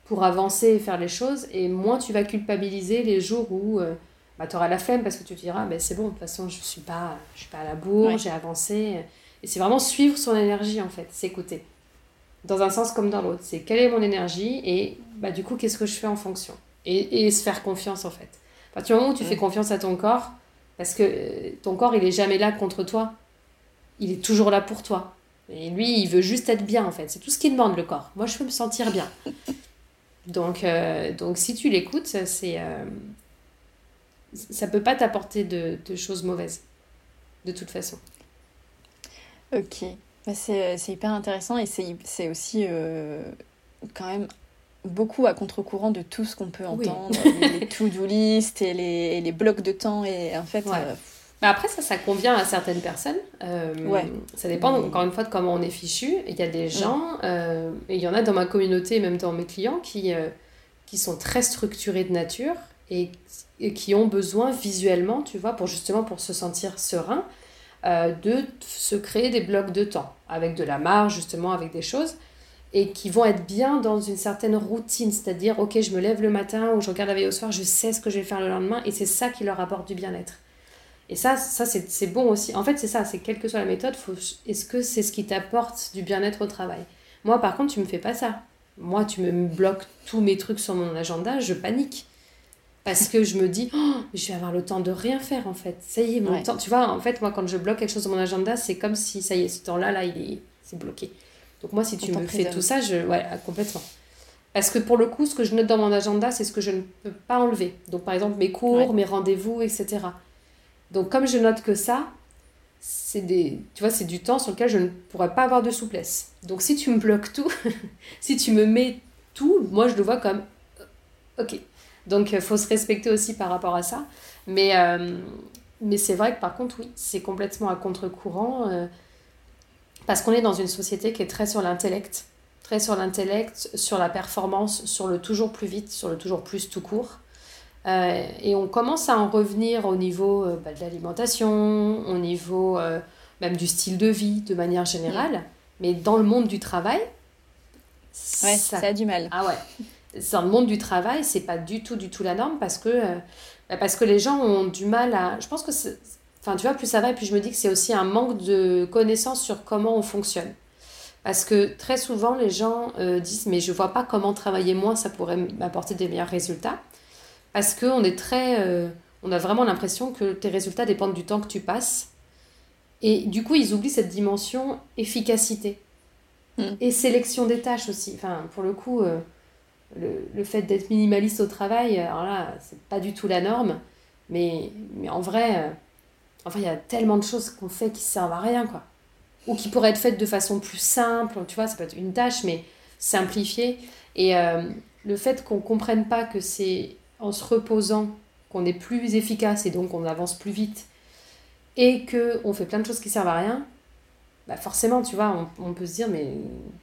S2: pour avancer et faire les choses, et moins tu vas culpabiliser les jours où euh, bah, tu auras la flemme parce que tu te diras, bah, c'est bon, de toute façon, je ne suis, pas, je suis pas à la bourre, j'ai avancé. Et c'est vraiment suivre son énergie, en fait, s'écouter. Dans un sens comme dans l'autre. C'est quelle est mon énergie et bah, du coup, qu'est-ce que je fais en fonction? Et, et se faire confiance, en fait. À partir du moment où tu fais confiance à ton corps, parce que euh, ton corps, il est jamais là contre toi. Il est toujours là pour toi. Et lui, il veut juste être bien, en fait. C'est tout ce qu'il demande, le corps. Moi, je veux me sentir bien. Donc, euh, donc si tu l'écoutes, c'est, euh, ça peut pas t'apporter de, de, choses mauvaises, de toute façon.
S1: Ok. Bah, c'est, c'est hyper intéressant et c'est, c'est aussi euh, quand même beaucoup à contre-courant de tout ce qu'on peut entendre, les, to-do list et les, les, blocs de temps. Et en fait,
S2: mais après, ça, ça convient à certaines personnes. Euh, ça dépend, encore une fois, de comment on est fichu. Il y a des gens, euh, et il y en a dans ma communauté, même dans mes clients, qui, euh, qui sont très structurés de nature et, qui ont besoin visuellement, tu vois, pour justement pour se sentir serein, de se créer des blocs de temps, avec de la marge, justement, avec des choses, et qui vont être bien dans une certaine routine, c'est-à-dire, ok, je me lève le matin ou je regarde la veille au soir, je sais ce que je vais faire le lendemain, et c'est ça qui leur apporte du bien-être. Et ça, ça c'est bon aussi. En fait, c'est ça, c'est quelle que soit la méthode, est-ce que c'est ce qui t'apporte du bien-être au travail? Moi, par contre, tu me fais pas ça. Moi, tu me bloques tous mes trucs sur mon agenda, je panique. Parce que je me dis, oh, je vais avoir le temps de rien faire en fait. Ça y est, mon temps. Tu vois, en fait, moi, quand je bloque quelque chose dans mon agenda, c'est comme si, ça y est, ce temps-là, là, il est, c'est bloqué. Donc, moi, si tu me fais tout ça, je. Ouais, complètement. Parce que pour le coup, ce que je note dans mon agenda, c'est ce que je ne peux pas enlever. Donc par exemple, mes cours, mes rendez-vous, etc. Donc comme je note que ça, c'est des tu vois c'est du temps sur lequel je ne pourrais pas avoir de souplesse. Donc si tu me bloques tout si tu me mets tout moi je le vois comme euh, ok. Donc euh, faut se respecter aussi par rapport à ça. Mais euh, mais c'est vrai que par contre oui c'est complètement à contre-courant parce qu'on est dans une société qui est très sur l'intellect très sur l'intellect sur la performance sur le toujours plus vite sur le toujours plus tout court euh, et on commence à en revenir au niveau euh, bah, de l'alimentation, au niveau euh, même du style de vie de manière générale. Mais dans le monde du travail,
S1: ouais, ça... a du mal.
S2: Ah ouais. Dans le monde du travail, c'est pas du tout, du tout la norme parce que, bah, parce que les gens ont du mal à. Je pense que Enfin, tu vois, plus ça va, et puis je me dis que c'est aussi un manque de connaissances sur comment on fonctionne. Parce que très souvent, les gens disent Mais je vois pas comment travailler moins, ça pourrait m'apporter des meilleurs résultats. Parce qu'on est très. Euh, on a vraiment l'impression que tes résultats dépendent du temps que tu passes. Et du coup, ils oublient cette dimension efficacité. Hmm. Et sélection des tâches aussi. Enfin, pour le coup, euh, le, le, fait d'être minimaliste au travail, alors là, c'est pas du tout la norme. Mais, mais en vrai, euh, enfin, il y a tellement de choses qu'on fait qui servent à rien, quoi. Ou qui pourraient être faites de façon plus simple. Tu vois, ça peut être une tâche, mais simplifiée. Et le fait qu'on comprenne pas que c'est en se reposant qu'on est plus efficace et donc on avance plus vite et que on fait plein de choses qui servent à rien, bah forcément, tu vois, on, peut se dire, mais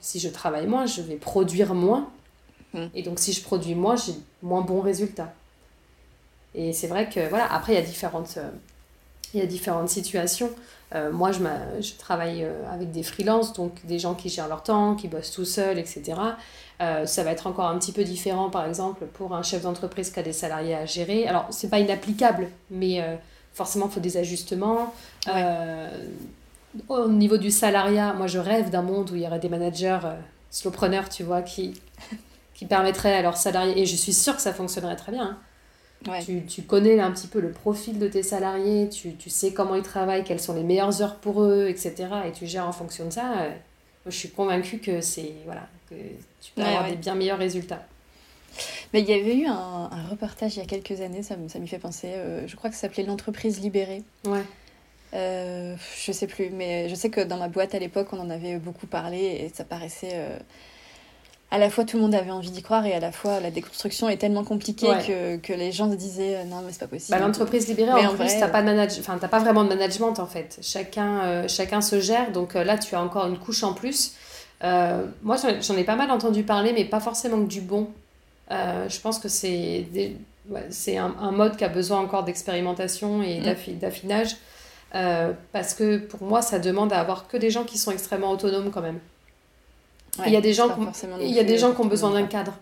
S2: si je travaille moins, je vais produire moins. Hmm. Et donc, si je produis moins, j'ai moins bons résultats. Et c'est vrai que, voilà, après, il y a différentes, euh, il y a différentes situations. Euh, moi, je, je travaille euh, avec des freelances, donc des gens qui gèrent leur temps, qui bossent tout seuls, etc. Euh, ça va être encore un petit peu différent, par exemple, pour un chef d'entreprise qui a des salariés à gérer. Alors, c'est pas inapplicable, mais forcément, il faut des ajustements. au niveau du salariat, moi, je rêve d'un monde où il y aurait des managers slowpreneurs, tu vois, qui, qui permettraient à leurs salariés, et je suis sûre que ça fonctionnerait très bien, hein, tu, tu, connais un petit peu le profil de tes salariés, tu, tu, sais comment ils travaillent, quelles sont les meilleures heures pour eux, etc. Et tu gères en fonction de ça. Euh, je suis convaincue que, c'est, voilà, que tu peux avoir des bien meilleurs résultats.
S1: Mais il y avait eu un, un reportage il y a quelques années, ça, ça m'y fait penser, euh, je crois que ça s'appelait L'entreprise libérée.
S2: Ouais.
S1: Euh, je sais plus, mais je sais que dans ma boîte à l'époque, on en avait beaucoup parlé et ça paraissait euh, à la fois tout le monde avait envie d'y croire et à la fois la déconstruction est tellement compliquée que, que, les gens se disaient euh, non mais c'est pas possible.
S2: Bah, L'entreprise libérée en, plus t'as pas de manage... enfin t'as pas vraiment de management en fait. Chacun euh, chacun se gère donc euh, là tu as encore une couche en plus. moi j'en ai pas mal entendu parler mais pas forcément que du bon. je pense que c'est c'est un, un, mode qui a besoin encore d'expérimentation et mm. d'affinage parce que pour moi ça demande à avoir que des gens qui sont extrêmement autonomes quand même il y a des gens, il y a des gens qui ont besoin d'un cadre.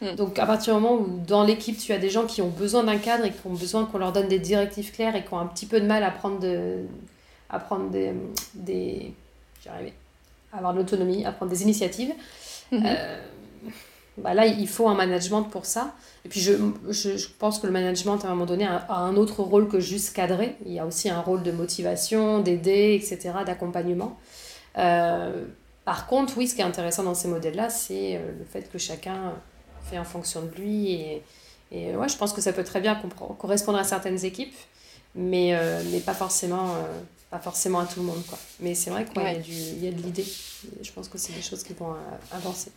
S2: Hmm. Donc à partir du moment où dans l'équipe tu as des gens qui ont besoin d'un cadre et qui ont besoin qu'on leur donne des directives claires et qui ont un petit peu de mal à prendre, de, à prendre des, des à avoir de l'autonomie, à prendre des initiatives, mhm. euh, bah là il faut un management pour ça. Et puis je, je, je, pense que le management à un moment donné a, un autre rôle que juste cadrer. Il y a aussi un rôle de motivation, d'aider, etc., d'accompagnement. Euh, par contre, oui, ce qui est intéressant dans ces modèles-là, c'est euh, le fait que chacun fait en fonction de lui. Et, et ouais, je pense que ça peut très bien correspondre à certaines équipes, mais, euh, mais pas, forcément, euh, pas forcément à tout le monde. Quoi. Mais c'est vrai qu'il y, y, a de l'idée. Je pense que c'est des choses qui vont avancer.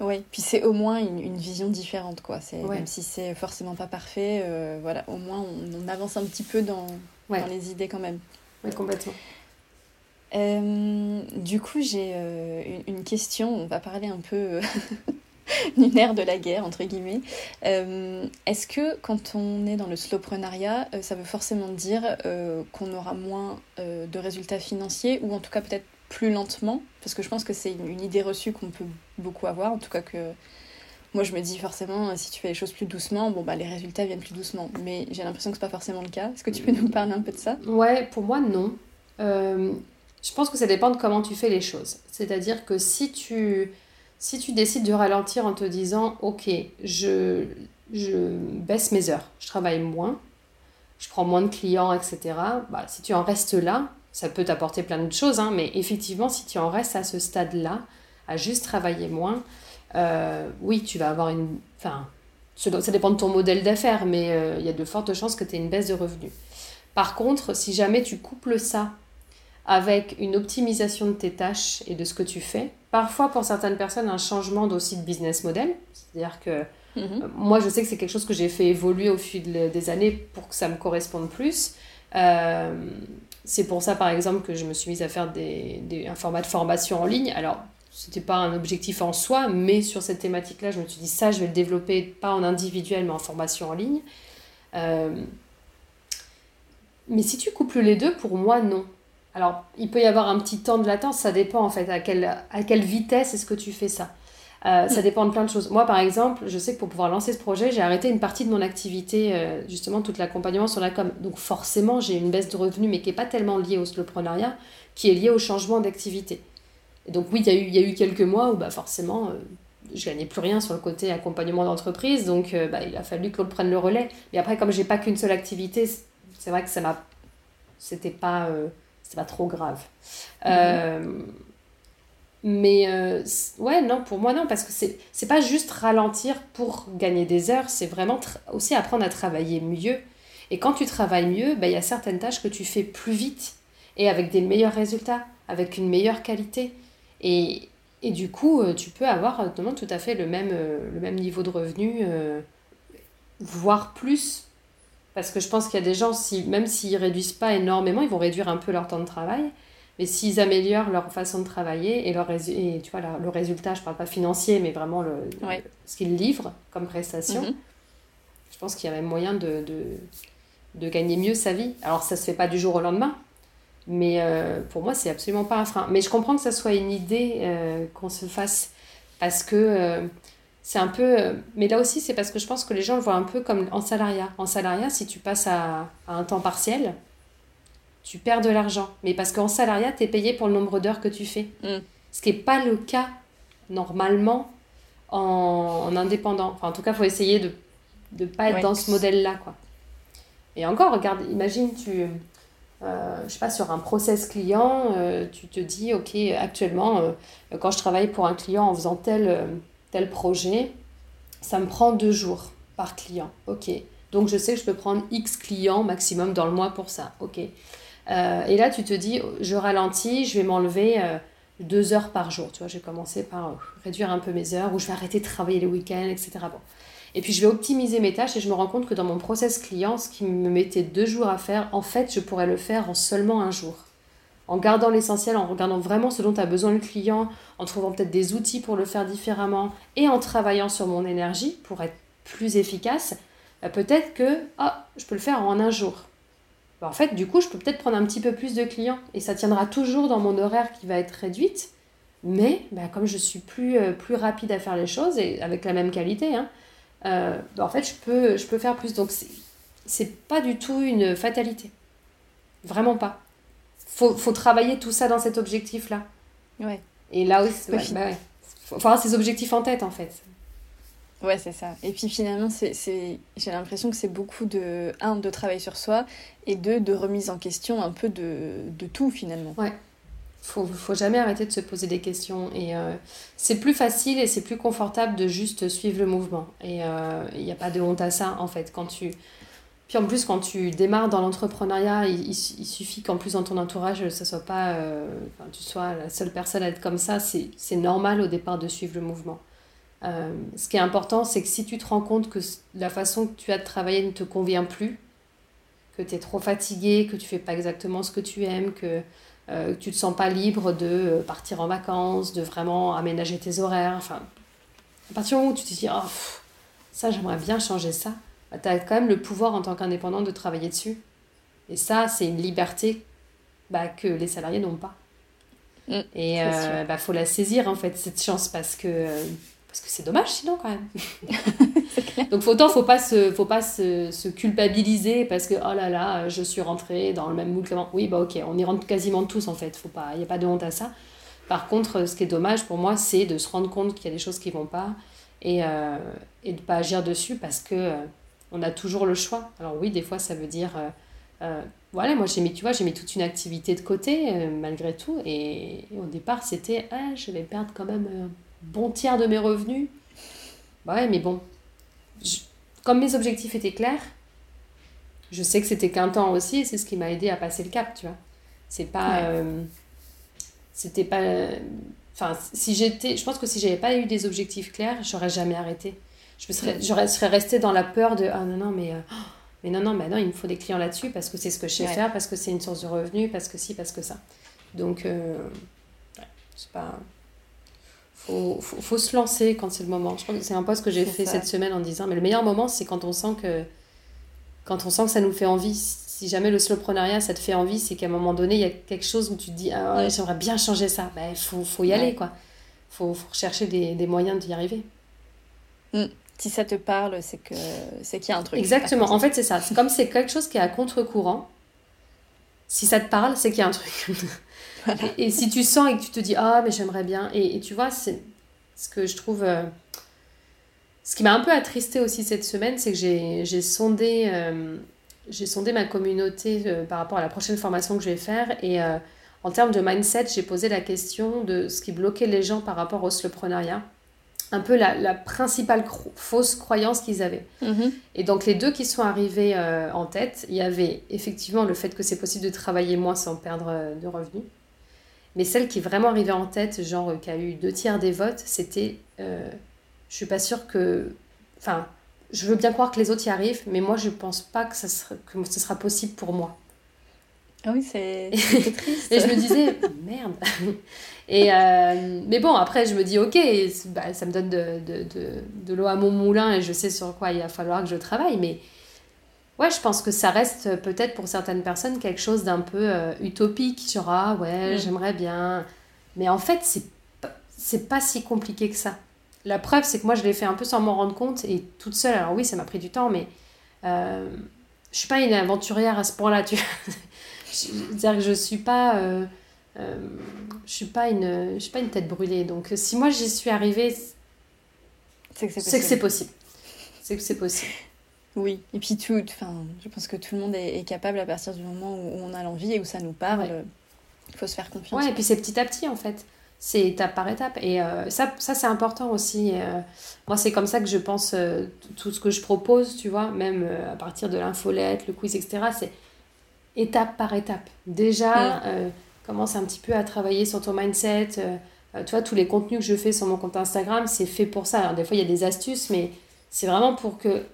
S1: Oui, puis c'est au moins une, une, vision différente, quoi. C'est, Même si c'est forcément pas parfait, voilà, au moins on, on, avance un petit peu dans, dans les idées quand même.
S2: Oui, complètement.
S1: Euh, du coup, j'ai euh, une, question. On va parler un peu euh, d'une ère de la guerre, entre guillemets. Est-ce que quand on est dans le slowprenariat, ça veut forcément dire qu'on aura moins de résultats financiers ou en tout cas peut-être plus lentement? Parce que je pense que c'est une, idée reçue qu'on peut beaucoup avoir. En tout cas, que moi je me dis forcément, si tu fais les choses plus doucement, bon, bah, les résultats viennent plus doucement. Mais j'ai l'impression que c'est pas forcément le cas. Est-ce que tu peux nous parler un peu de ça?
S2: Ouais, pour moi, non. Je pense que ça dépend de comment tu fais les choses. C'est-à-dire que si tu, si tu décides de ralentir en te disant, ok, je, je baisse mes heures, je travaille moins, je prends moins de clients, etc., bah, si tu en restes là, ça peut t'apporter plein de choses, hein, mais effectivement, si tu en restes à ce stade-là, à juste travailler moins, oui, tu vas avoir une. Enfin, ça dépend de ton modèle d'affaires, mais il y a de fortes chances que tu aies une baisse de revenus. Par contre, si jamais tu couples ça avec une optimisation de tes tâches et de ce que tu fais, parfois pour certaines personnes un changement aussi de business model, c'est-à-dire que Mhm. Euh, moi, je sais que c'est quelque chose que j'ai fait évoluer au fil des années pour que ça me corresponde plus. Euh, c'est pour ça, par exemple, que je me suis mise à faire des, des, un format de formation en ligne. Alors, ce n'était pas un objectif en soi, mais sur cette thématique-là, je me suis dit, ça, je vais le développer pas en individuel, mais en formation en ligne. Euh, mais si tu couples les deux, pour moi, non. Alors, il peut y avoir un petit temps de latence, ça dépend en fait à quelle, à quelle vitesse est-ce que tu fais ça. Euh, ça dépend de plein de choses. Moi, par exemple, je sais que pour pouvoir lancer ce projet, j'ai arrêté une partie de mon activité, euh, justement, tout l'accompagnement sur la com. Donc, forcément, j'ai une baisse de revenus, mais qui n'est pas tellement liée au soloprenariat, qui est liée au changement d'activité. Donc, oui, il y, a eu, y a eu quelques mois où, bah, forcément, euh, je gagnais plus rien sur le côté accompagnement d'entreprise. Donc, bah, il a fallu que l'autre prenne le relais. Mais après, comme j'ai pas qu'une seule activité, c'est vrai que ça m'a. C'était pas, pas trop grave. Mm-hmm. Mais euh, ouais, non, pour moi, non, parce que c'est, c'est pas juste ralentir pour gagner des heures, c'est vraiment aussi apprendre à travailler mieux. Et quand tu travailles mieux, bah, il y a certaines tâches que tu fais plus vite et avec des meilleurs résultats, avec une meilleure qualité. Et, et du coup, euh, tu peux avoir tout à fait le même, euh, le même niveau de revenu, voire plus. Parce que je pense qu'il y a des gens, si, même s'ils réduisent pas énormément, ils vont réduire un peu leur temps de travail. Mais s'ils améliorent leur façon de travailler et, leur et tu vois, le résultat, je ne parle pas financier, mais vraiment le, ce qu'ils livrent comme prestation, mhm. je pense qu'il y a même moyen de, de, de, gagner mieux sa vie. Alors, ça ne se fait pas du jour au lendemain, mais euh, pour moi, c'est absolument pas un frein. Mais je comprends que ça soit une idée euh, qu'on se fasse parce que euh, c'est un peu. mais là aussi, c'est parce que je pense que les gens le voient un peu comme en salariat. En salariat, si tu passes à, à un temps partiel, tu perds de l'argent. Mais parce qu'en salariat, tu es payé pour le nombre d'heures que tu fais. Mm. Ce qui n'est pas le cas normalement en, indépendant. Enfin, en tout cas, il faut essayer de ne pas être dans ce modèle-là. quoi. Et encore, regarde, imagine, tu, euh, je sais pas, sur un process client, euh, tu te dis, OK, actuellement, euh, quand je travaille pour un client en faisant tel, tel projet, ça me prend deux jours par client. OK. Donc, je sais que je peux prendre X clients maximum dans le mois pour ça. OK. Euh, et là, tu te dis, je ralentis, je vais m'enlever euh, deux heures par jour. Tu vois, j'ai commencé par euh, réduire un peu mes heures, ou je vais arrêter de travailler les week-ends, etc. Bon. Et puis, je vais optimiser mes tâches et je me rends compte que dans mon process client, ce qui me mettait deux jours à faire, en fait, je pourrais le faire en seulement un jour. En gardant l'essentiel, en regardant vraiment ce dont a besoin le client, en trouvant peut-être des outils pour le faire différemment et en travaillant sur mon énergie pour être plus efficace, peut-être que ah, je peux le faire en un jour. Bah, en fait, du coup, je peux peut-être prendre un petit peu plus de clients et ça tiendra toujours dans mon horaire qui va être réduite. Mais bah, comme je suis plus, euh, plus rapide à faire les choses et avec la même qualité, hein, euh, bah, en fait, je peux, je peux faire plus. Donc, c'est pas du tout une fatalité. Vraiment pas. Faut, faut travailler tout ça dans cet objectif-là.
S1: Ouais.
S2: Et là aussi, ouais, ouais. faut avoir ces objectifs en tête, en fait.
S1: Ouais, c'est ça. Et puis finalement, c'est, j'ai l'impression que c'est beaucoup de, un, de travail sur soi, et deux, de remise en question un peu de, de tout finalement.
S2: Ouais. Faut, faut jamais arrêter de se poser des questions. Et euh, c'est plus facile et c'est plus confortable de juste suivre le mouvement. Et il euh, n'y a pas de honte à ça, en fait. Quand tu... Puis en plus, quand tu démarres dans l'entrepreneuriat, il, suffit qu'en plus dans ton entourage, ça soit pas, euh, tu sois la seule personne à être comme ça. C'est, c'est normal au départ de suivre le mouvement. Euh, ce qui est important, c'est que si tu te rends compte que la façon que tu as de travailler ne te convient plus, que tu es trop fatigué, que tu fais pas exactement ce que tu aimes, que euh, tu te sens pas libre de euh, partir en vacances, de vraiment aménager tes horaires, enfin, à partir du moment où tu te dis, oh, ça j'aimerais bien changer ça, bah, tu as quand même le pouvoir en tant qu'indépendant de travailler dessus. Et ça, c'est une liberté bah, que les salariés n'ont pas. Mm, et il bah, faut la saisir en fait, cette chance, parce que parce que c'est dommage sinon quand même. Donc autant faut pas se faut pas se, se, culpabiliser parce que oh là là, je suis rentrée dans le même moule que Oui, bah OK, on y rentre quasiment tous en fait, il y a pas de honte à ça. Par contre, ce qui est dommage pour moi, c'est de se rendre compte qu'il y a des choses qui vont pas et euh, et de pas agir dessus parce que euh, on a toujours le choix. Alors oui, des fois ça veut dire euh, euh voilà, moi j'ai mis, tu vois, j'ai mis toute une activité de côté malgré tout. Et, au départ, c'était, ah, je vais perdre quand même bon tiers de mes revenus. Bah ouais, mais bon, comme mes objectifs étaient clairs, je sais que c'était qu'un temps aussi, et c'est ce qui m'a aidé à passer le cap, tu vois. C'est pas. Euh, c'était pas. Enfin, si j'étais. Je pense que si j'avais pas eu des objectifs clairs, j'aurais jamais arrêté. Je me serais, j'aurais, serais restée dans la peur de Ah non, non, mais. Euh, mais non, non, mais non, il me faut des clients là-dessus parce que c'est ce que je sais faire, parce que c'est une source de revenus, parce que si, parce que ça. Donc, euh, ouais, c'est pas. Faut, faut, faut, se lancer quand c'est le moment. Je crois que c'est un poste que j'ai fait cette semaine en disant mais le meilleur moment, c'est quand on sent que quand on sent que ça nous fait envie, si jamais le slowpreneuriat ça te fait envie, c'est qu'à un moment donné, il y a quelque chose où tu te dis ah j'aimerais bien changer ça. Il ben, faut, faut y aller, quoi. faut, faut rechercher des, des moyens d'y arriver.
S1: Mm. Si ça te parle, c'est que c'est qu'il y a un truc.
S2: Exactement. En fait, c'est ça. C'est comme c'est quelque chose qui est à contre-courant. Si ça te parle, c'est qu'il y a un truc. et, si tu sens et que tu te dis ah mais j'aimerais bien et, tu vois c'est ce que je trouve euh, ce qui m'a un peu attristé aussi cette semaine, c'est que j'ai sondé, euh, j'ai sondé ma communauté euh, par rapport à la prochaine formation que je vais faire. Et en termes de mindset, j'ai posé la question de ce qui bloquait les gens par rapport au slowpreneuriat. Un peu la, la principale fausse croyance qu'ils avaient. Mm-hmm. Et donc, les deux qui sont arrivés en tête, il y avait effectivement le fait que c'est possible de travailler moins sans perdre de revenus. Mais celle qui est vraiment arrivée en tête, genre qui a eu deux tiers des votes, c'était je suis pas sûre que. Enfin, je veux bien croire que les autres y arrivent, mais moi, je pense pas que, ça sera, que ce sera possible pour moi.
S1: Ah oui, c'est triste.
S2: et je me disais, merde. Et euh, mais bon, après, je me dis, ok, bah, ça me donne de, de, de, de l'eau à mon moulin et je sais sur quoi il va falloir que je travaille. Mais ouais, je pense que ça reste peut-être pour certaines personnes quelque chose d'un peu euh, utopique. Genre, ah ouais, mm. j'aimerais bien. Mais en fait, c'est c'est pas si compliqué que ça la preuve, c'est que moi, je l'ai fait un peu sans m'en rendre compte et toute seule. Alors oui, ça m'a pris du temps, mais euh, je suis pas une aventurière à ce point-là. Tu C'est-à-dire que je suis pas, euh, euh, je suis pas une, je suis pas une tête brûlée. Donc si moi j'y suis arrivée, c'est que c'est possible. C'est que c'est possible.
S1: Oui, et puis tout, enfin, je pense que tout le monde est, capable à partir du moment où, on a l'envie et où ça nous parle. Il faut se faire confiance.
S2: Ouais, et puis c'est petit à petit en fait c'est étape par étape. Et euh, ça, ça c'est important aussi. Euh, moi, c'est comme ça que je pense euh, tout ce que je propose, tu vois, même à partir de l'infolette, le quiz, etc. C'est étape par étape. Déjà, commence un petit peu à travailler sur ton mindset. tu vois, tous les contenus que je fais sur mon compte Instagram, c'est fait pour ça. Alors, des fois, il y a des astuces, mais c'est vraiment pour que.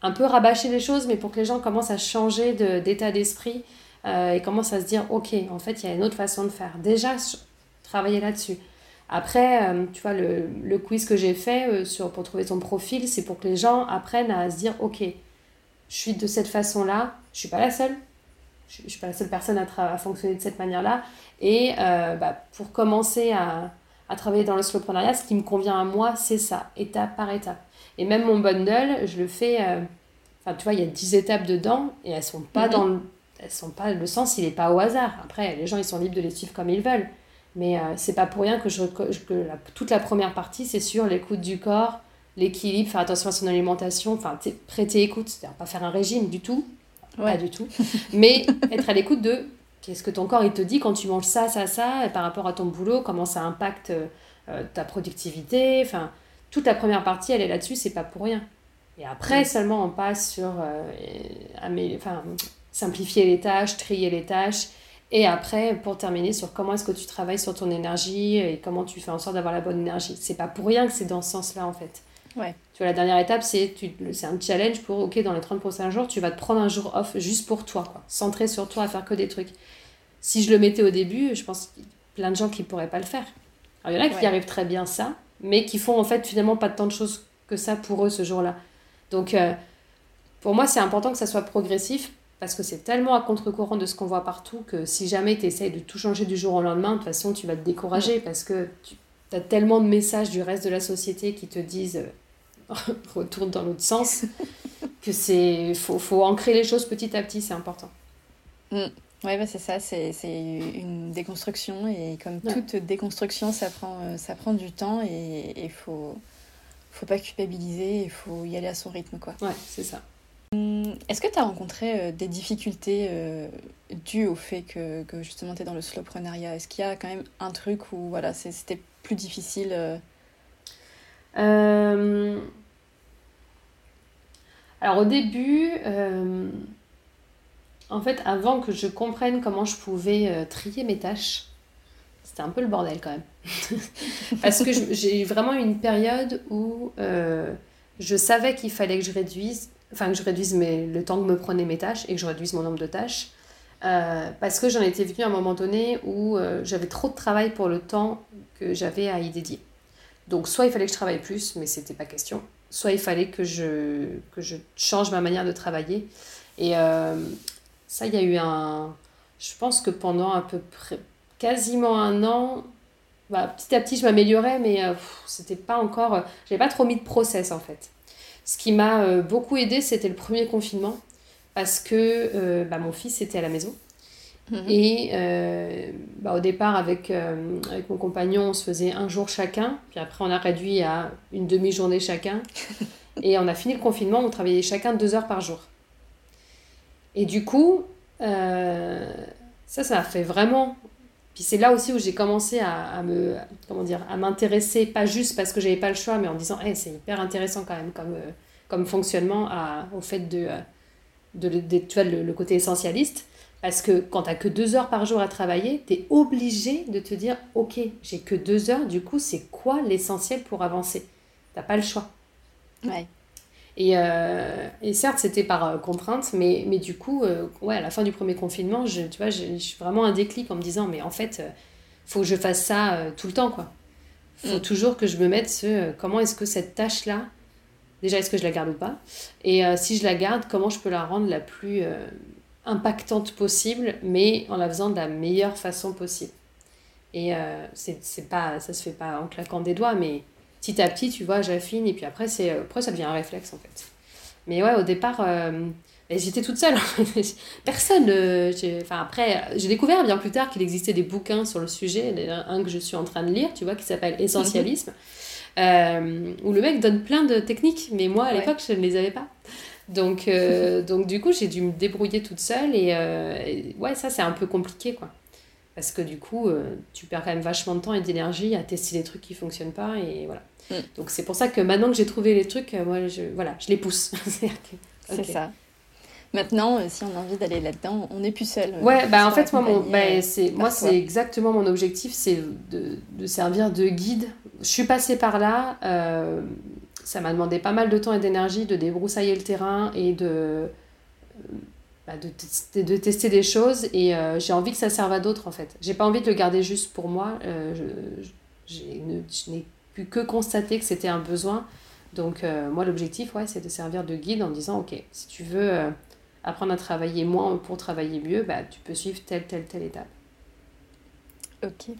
S2: Un peu rabâcher les choses, mais pour que les gens commencent à changer d'état d'esprit et commencent à se dire ok, en fait, il y a une autre façon de faire. Déjà, travailler là-dessus. Après, euh, tu vois, le, le, quiz que j'ai fait euh, sur, pour trouver ton profil, c'est pour que les gens apprennent à se dire, ok, je suis de cette façon-là, je suis pas la seule, je, ne suis pas la seule personne à, à fonctionner de cette manière-là. Et euh, bah, pour commencer à, à, travailler dans le slowpreneuriat, ce qui me convient à moi, c'est ça, étape par étape. Et même mon bundle, je le fais, enfin, tu vois, il y a 10 étapes dedans, et elles sont pas mhm. dans le, elles sont pas, le sens, il n'est pas au hasard. Après, les gens, ils sont libres de les suivre comme ils veulent. Mais euh, c'est pas pour rien que, je, que toute la première partie, c'est sur l'écoute du corps, l'équilibre, faire attention à son alimentation, enfin, prêter écoute, c'est-à-dire pas faire un régime du tout, pas du tout, mais être à l'écoute de qu'est-ce que ton corps il te dit quand tu manges ça, ça, ça, et par rapport à ton boulot, comment ça impacte euh, ta productivité, enfin, toute la première partie, elle est là-dessus, c'est pas pour rien. Et après, seulement, on passe sur euh, enfin, simplifier les tâches, trier les tâches et après, pour terminer, sur comment est-ce que tu travailles sur ton énergie et comment tu fais en sorte d'avoir la bonne énergie. C'est pas pour rien que c'est dans ce sens-là, en fait.
S1: Ouais.
S2: Tu vois, la dernière étape, c'est un challenge pour, OK, dans les 30 prochains jours, tu vas te prendre un jour off juste pour toi, quoi. Centré sur toi, à faire que des trucs. Si je le mettais au début, je pense qu'il y a plein de gens qui pourraient pas le faire. Alors, il y en a qui arrivent très bien ça, mais qui font en fait finalement pas tant de choses que ça pour eux ce jour-là. Donc, euh, pour moi, c'est important que ça soit progressif parce que c'est tellement à contre-courant de ce qu'on voit partout que si jamais tu essayes de tout changer du jour au lendemain, de toute façon, tu vas te décourager parce que tu as tellement de messages du reste de la société qui te disent euh, retourne dans l'autre sens que c'est faut, faut ancrer les choses petit à petit, c'est important.
S1: Mm. Oui, bah c'est ça, c'est une déconstruction et comme toute déconstruction, ça prend, euh, ça prend du temps et il faut, faut pas culpabiliser, il faut y aller à son rythme. Quoi.
S2: Ouais, c'est ça.
S1: Hum, est-ce que tu as rencontré euh, des difficultés euh, dues au fait que, que justement tu es dans le slowpreneuriat Est-ce qu'il y a quand même un truc où voilà, c'était difficile euh,
S2: Alors au début, en fait, avant que je comprenne comment je pouvais trier mes tâches, c'était un peu le bordel quand même. Parce que j'ai vraiment eu une période où je savais qu'il fallait que je réduise, enfin que je réduise mes, le temps que me prenaient mes tâches et que je réduise mon nombre de tâches. Euh, parce que j'en étais venue à un moment donné où euh, j'avais trop de travail pour le temps que j'avais à y dédier. Donc soit il fallait que je travaille plus, mais c'était pas question. Soit il fallait que je, que je change ma manière de travailler. Et euh, ça, il y a eu un... Je pense que pendant à peu près quasiment un an, bah, petit à petit, je m'améliorais, mais c'était pas encore... J'avais pas trop mis de process en fait. Ce qui m'a beaucoup aidé, c'était le premier confinement parce que euh, bah, mon fils était à la maison. Mhm. Et euh, bah, au départ, avec, euh, avec mon compagnon, on se faisait un jour chacun. Puis après, on a réduit à une demi-journée chacun. et on a fini le confinement, on travaillait chacun deux heures par jour. Et du coup, ça, ça a fait vraiment. Puis c'est là aussi où j'ai commencé à, me, comment dire, à m'intéresser, pas juste parce que j'avais pas le choix, mais en disant, hey, c'est hyper intéressant quand même comme, comme fonctionnement à, au fait de de, tu vois, le, côté essentialiste. Parce que quand tu n'as que deux heures par jour à travailler, tu es obligé de te dire Ok, j'ai que deux heures, du coup, c'est quoi l'essentiel pour avancer? Tu pas le choix. Ouais. Et, euh, et certes, c'était par euh, contrainte, mais, mais du coup, euh, ouais, à la fin du premier confinement, je, tu vois, je, suis vraiment un déclic en me disant Mais en fait, faut que je fasse ça tout le temps, quoi. faut mm. toujours que je me mette ce comment est-ce que cette tâche-là, Déjà, est-ce que je la garde ou pas? Et euh, si je la garde, comment je peux la rendre la plus euh, impactante possible, mais en la faisant de la meilleure façon possible? Et euh, c'est pas, ça se fait pas en claquant des doigts, mais petit à petit, tu vois, j'affine, et puis après, c'est après ça devient un réflexe, en fait. Mais ouais, au départ, j'étais toute seule. Personne. enfin, après, j'ai découvert bien plus tard qu'il existait des bouquins sur le sujet, un que je suis en train de lire, tu vois, qui s'appelle Essentialisme. Euh, où le mec donne plein de techniques, mais moi à l'époque je ne les avais pas. Donc, euh, donc du coup j'ai dû me débrouiller toute seule euh, et, ouais ça c'est un peu compliqué quoi. Parce que du coup tu perds quand même vachement de temps et d'énergie à tester des trucs qui fonctionnent pas et voilà. Mm. Donc c'est pour ça que maintenant que j'ai trouvé les trucs, moi je, voilà, je les pousse.
S1: c'est ça. Maintenant, si on a envie d'aller là-dedans, on n'est plus seul.
S2: Ouais, bah en fait, moi, mon, bah, c'est, moi, c'est exactement mon objectif, c'est de, de, servir de guide je suis passée par là. Euh, ça m'a demandé pas mal de temps et d'énergie de débroussailler le terrain et de, euh, bah, de, tester, de, tester des choses. Et euh, j'ai envie que ça serve à d'autres, en fait. J'ai pas envie de le garder juste pour moi. je, je n'ai pu que constater que c'était un besoin. Donc, moi, l'objectif, ouais, c'est de servir de guide en disant, OK, si tu veux apprendre à travailler moins pour travailler mieux, bah, tu peux suivre telle, telle, telle étape.
S1: Ok.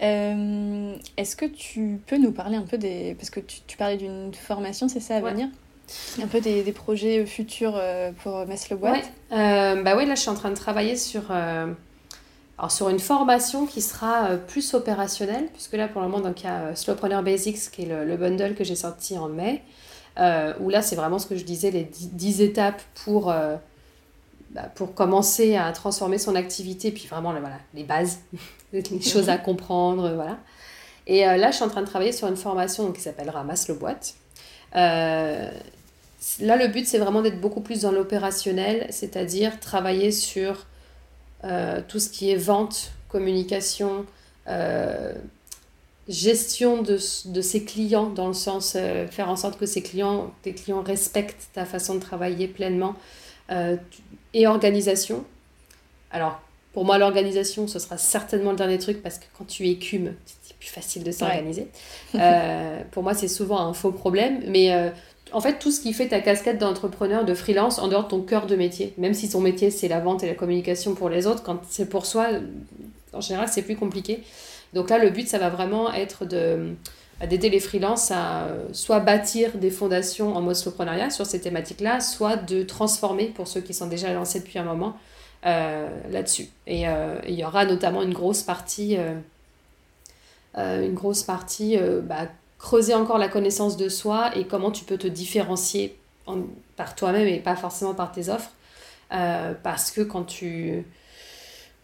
S1: Euh, est-ce que tu peux nous parler un peu des... Parce que tu, tu parlais d'une formation, c'est ça, à venir? Un peu des, des, projets futurs euh, pour Mess le Boîte?
S2: Euh, Bah oui, là, je suis en train de travailler sur, alors, sur une formation qui sera plus opérationnelle, puisque là, pour le moment, donc, il y a Slowpreneur Basics, qui est le, le bundle que j'ai sorti en mai, où là, c'est vraiment ce que je disais, les 10 étapes pour... Bah, pour commencer à transformer son activité, puis vraiment voilà, les bases, les choses à comprendre, voilà. Et euh, là, je suis en train de travailler sur une formation qui s'appelle Ramasse le boîte. Euh, là, le but, c'est vraiment d'être beaucoup plus dans l'opérationnel, c'est-à-dire travailler sur euh, tout ce qui est vente, communication, gestion de, de, ses clients, dans le sens faire en sorte que ses clients, tes clients respectent ta façon de travailler pleinement et organisation. Alors, pour moi, l'organisation, ce sera certainement le dernier truc parce que quand tu écumes, c'est plus facile de s'organiser. Euh, pour moi, c'est souvent un faux problème. Mais euh, en fait, tout ce qui fait ta casquette d'entrepreneur, de freelance, en dehors de ton cœur de métier, même si ton métier, c'est la vente et la communication pour les autres, quand c'est pour soi, en général, c'est plus compliqué. Donc là, le but, ça va vraiment être de d'aider les freelances à euh, soit bâtir des fondations en mode soloprenariat sur ces thématiques-là, soit de transformer pour ceux qui sont déjà lancés depuis un moment euh, là-dessus. Et euh, il y aura notamment une grosse partie, une grosse partie bah, creuser encore la connaissance de soi et comment tu peux te différencier par toi-même et pas forcément par tes offres. parce que quand tu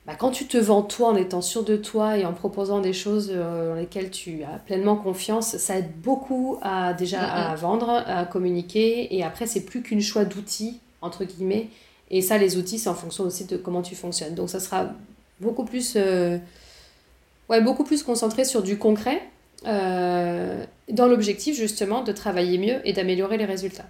S2: bah, quand tu te vends toi en étant sûr de toi et en proposant des choses euh, dans lesquelles tu as pleinement confiance, ça aide beaucoup à déjà à vendre, à communiquer. Et après, c'est plus qu'une choix d'outils, entre guillemets. Et ça, les outils, c'est en fonction aussi de comment tu fonctionnes. Donc, ça sera beaucoup plus, euh, ouais, beaucoup plus concentré sur du concret, euh, dans l'objectif justement de travailler mieux et d'améliorer les résultats.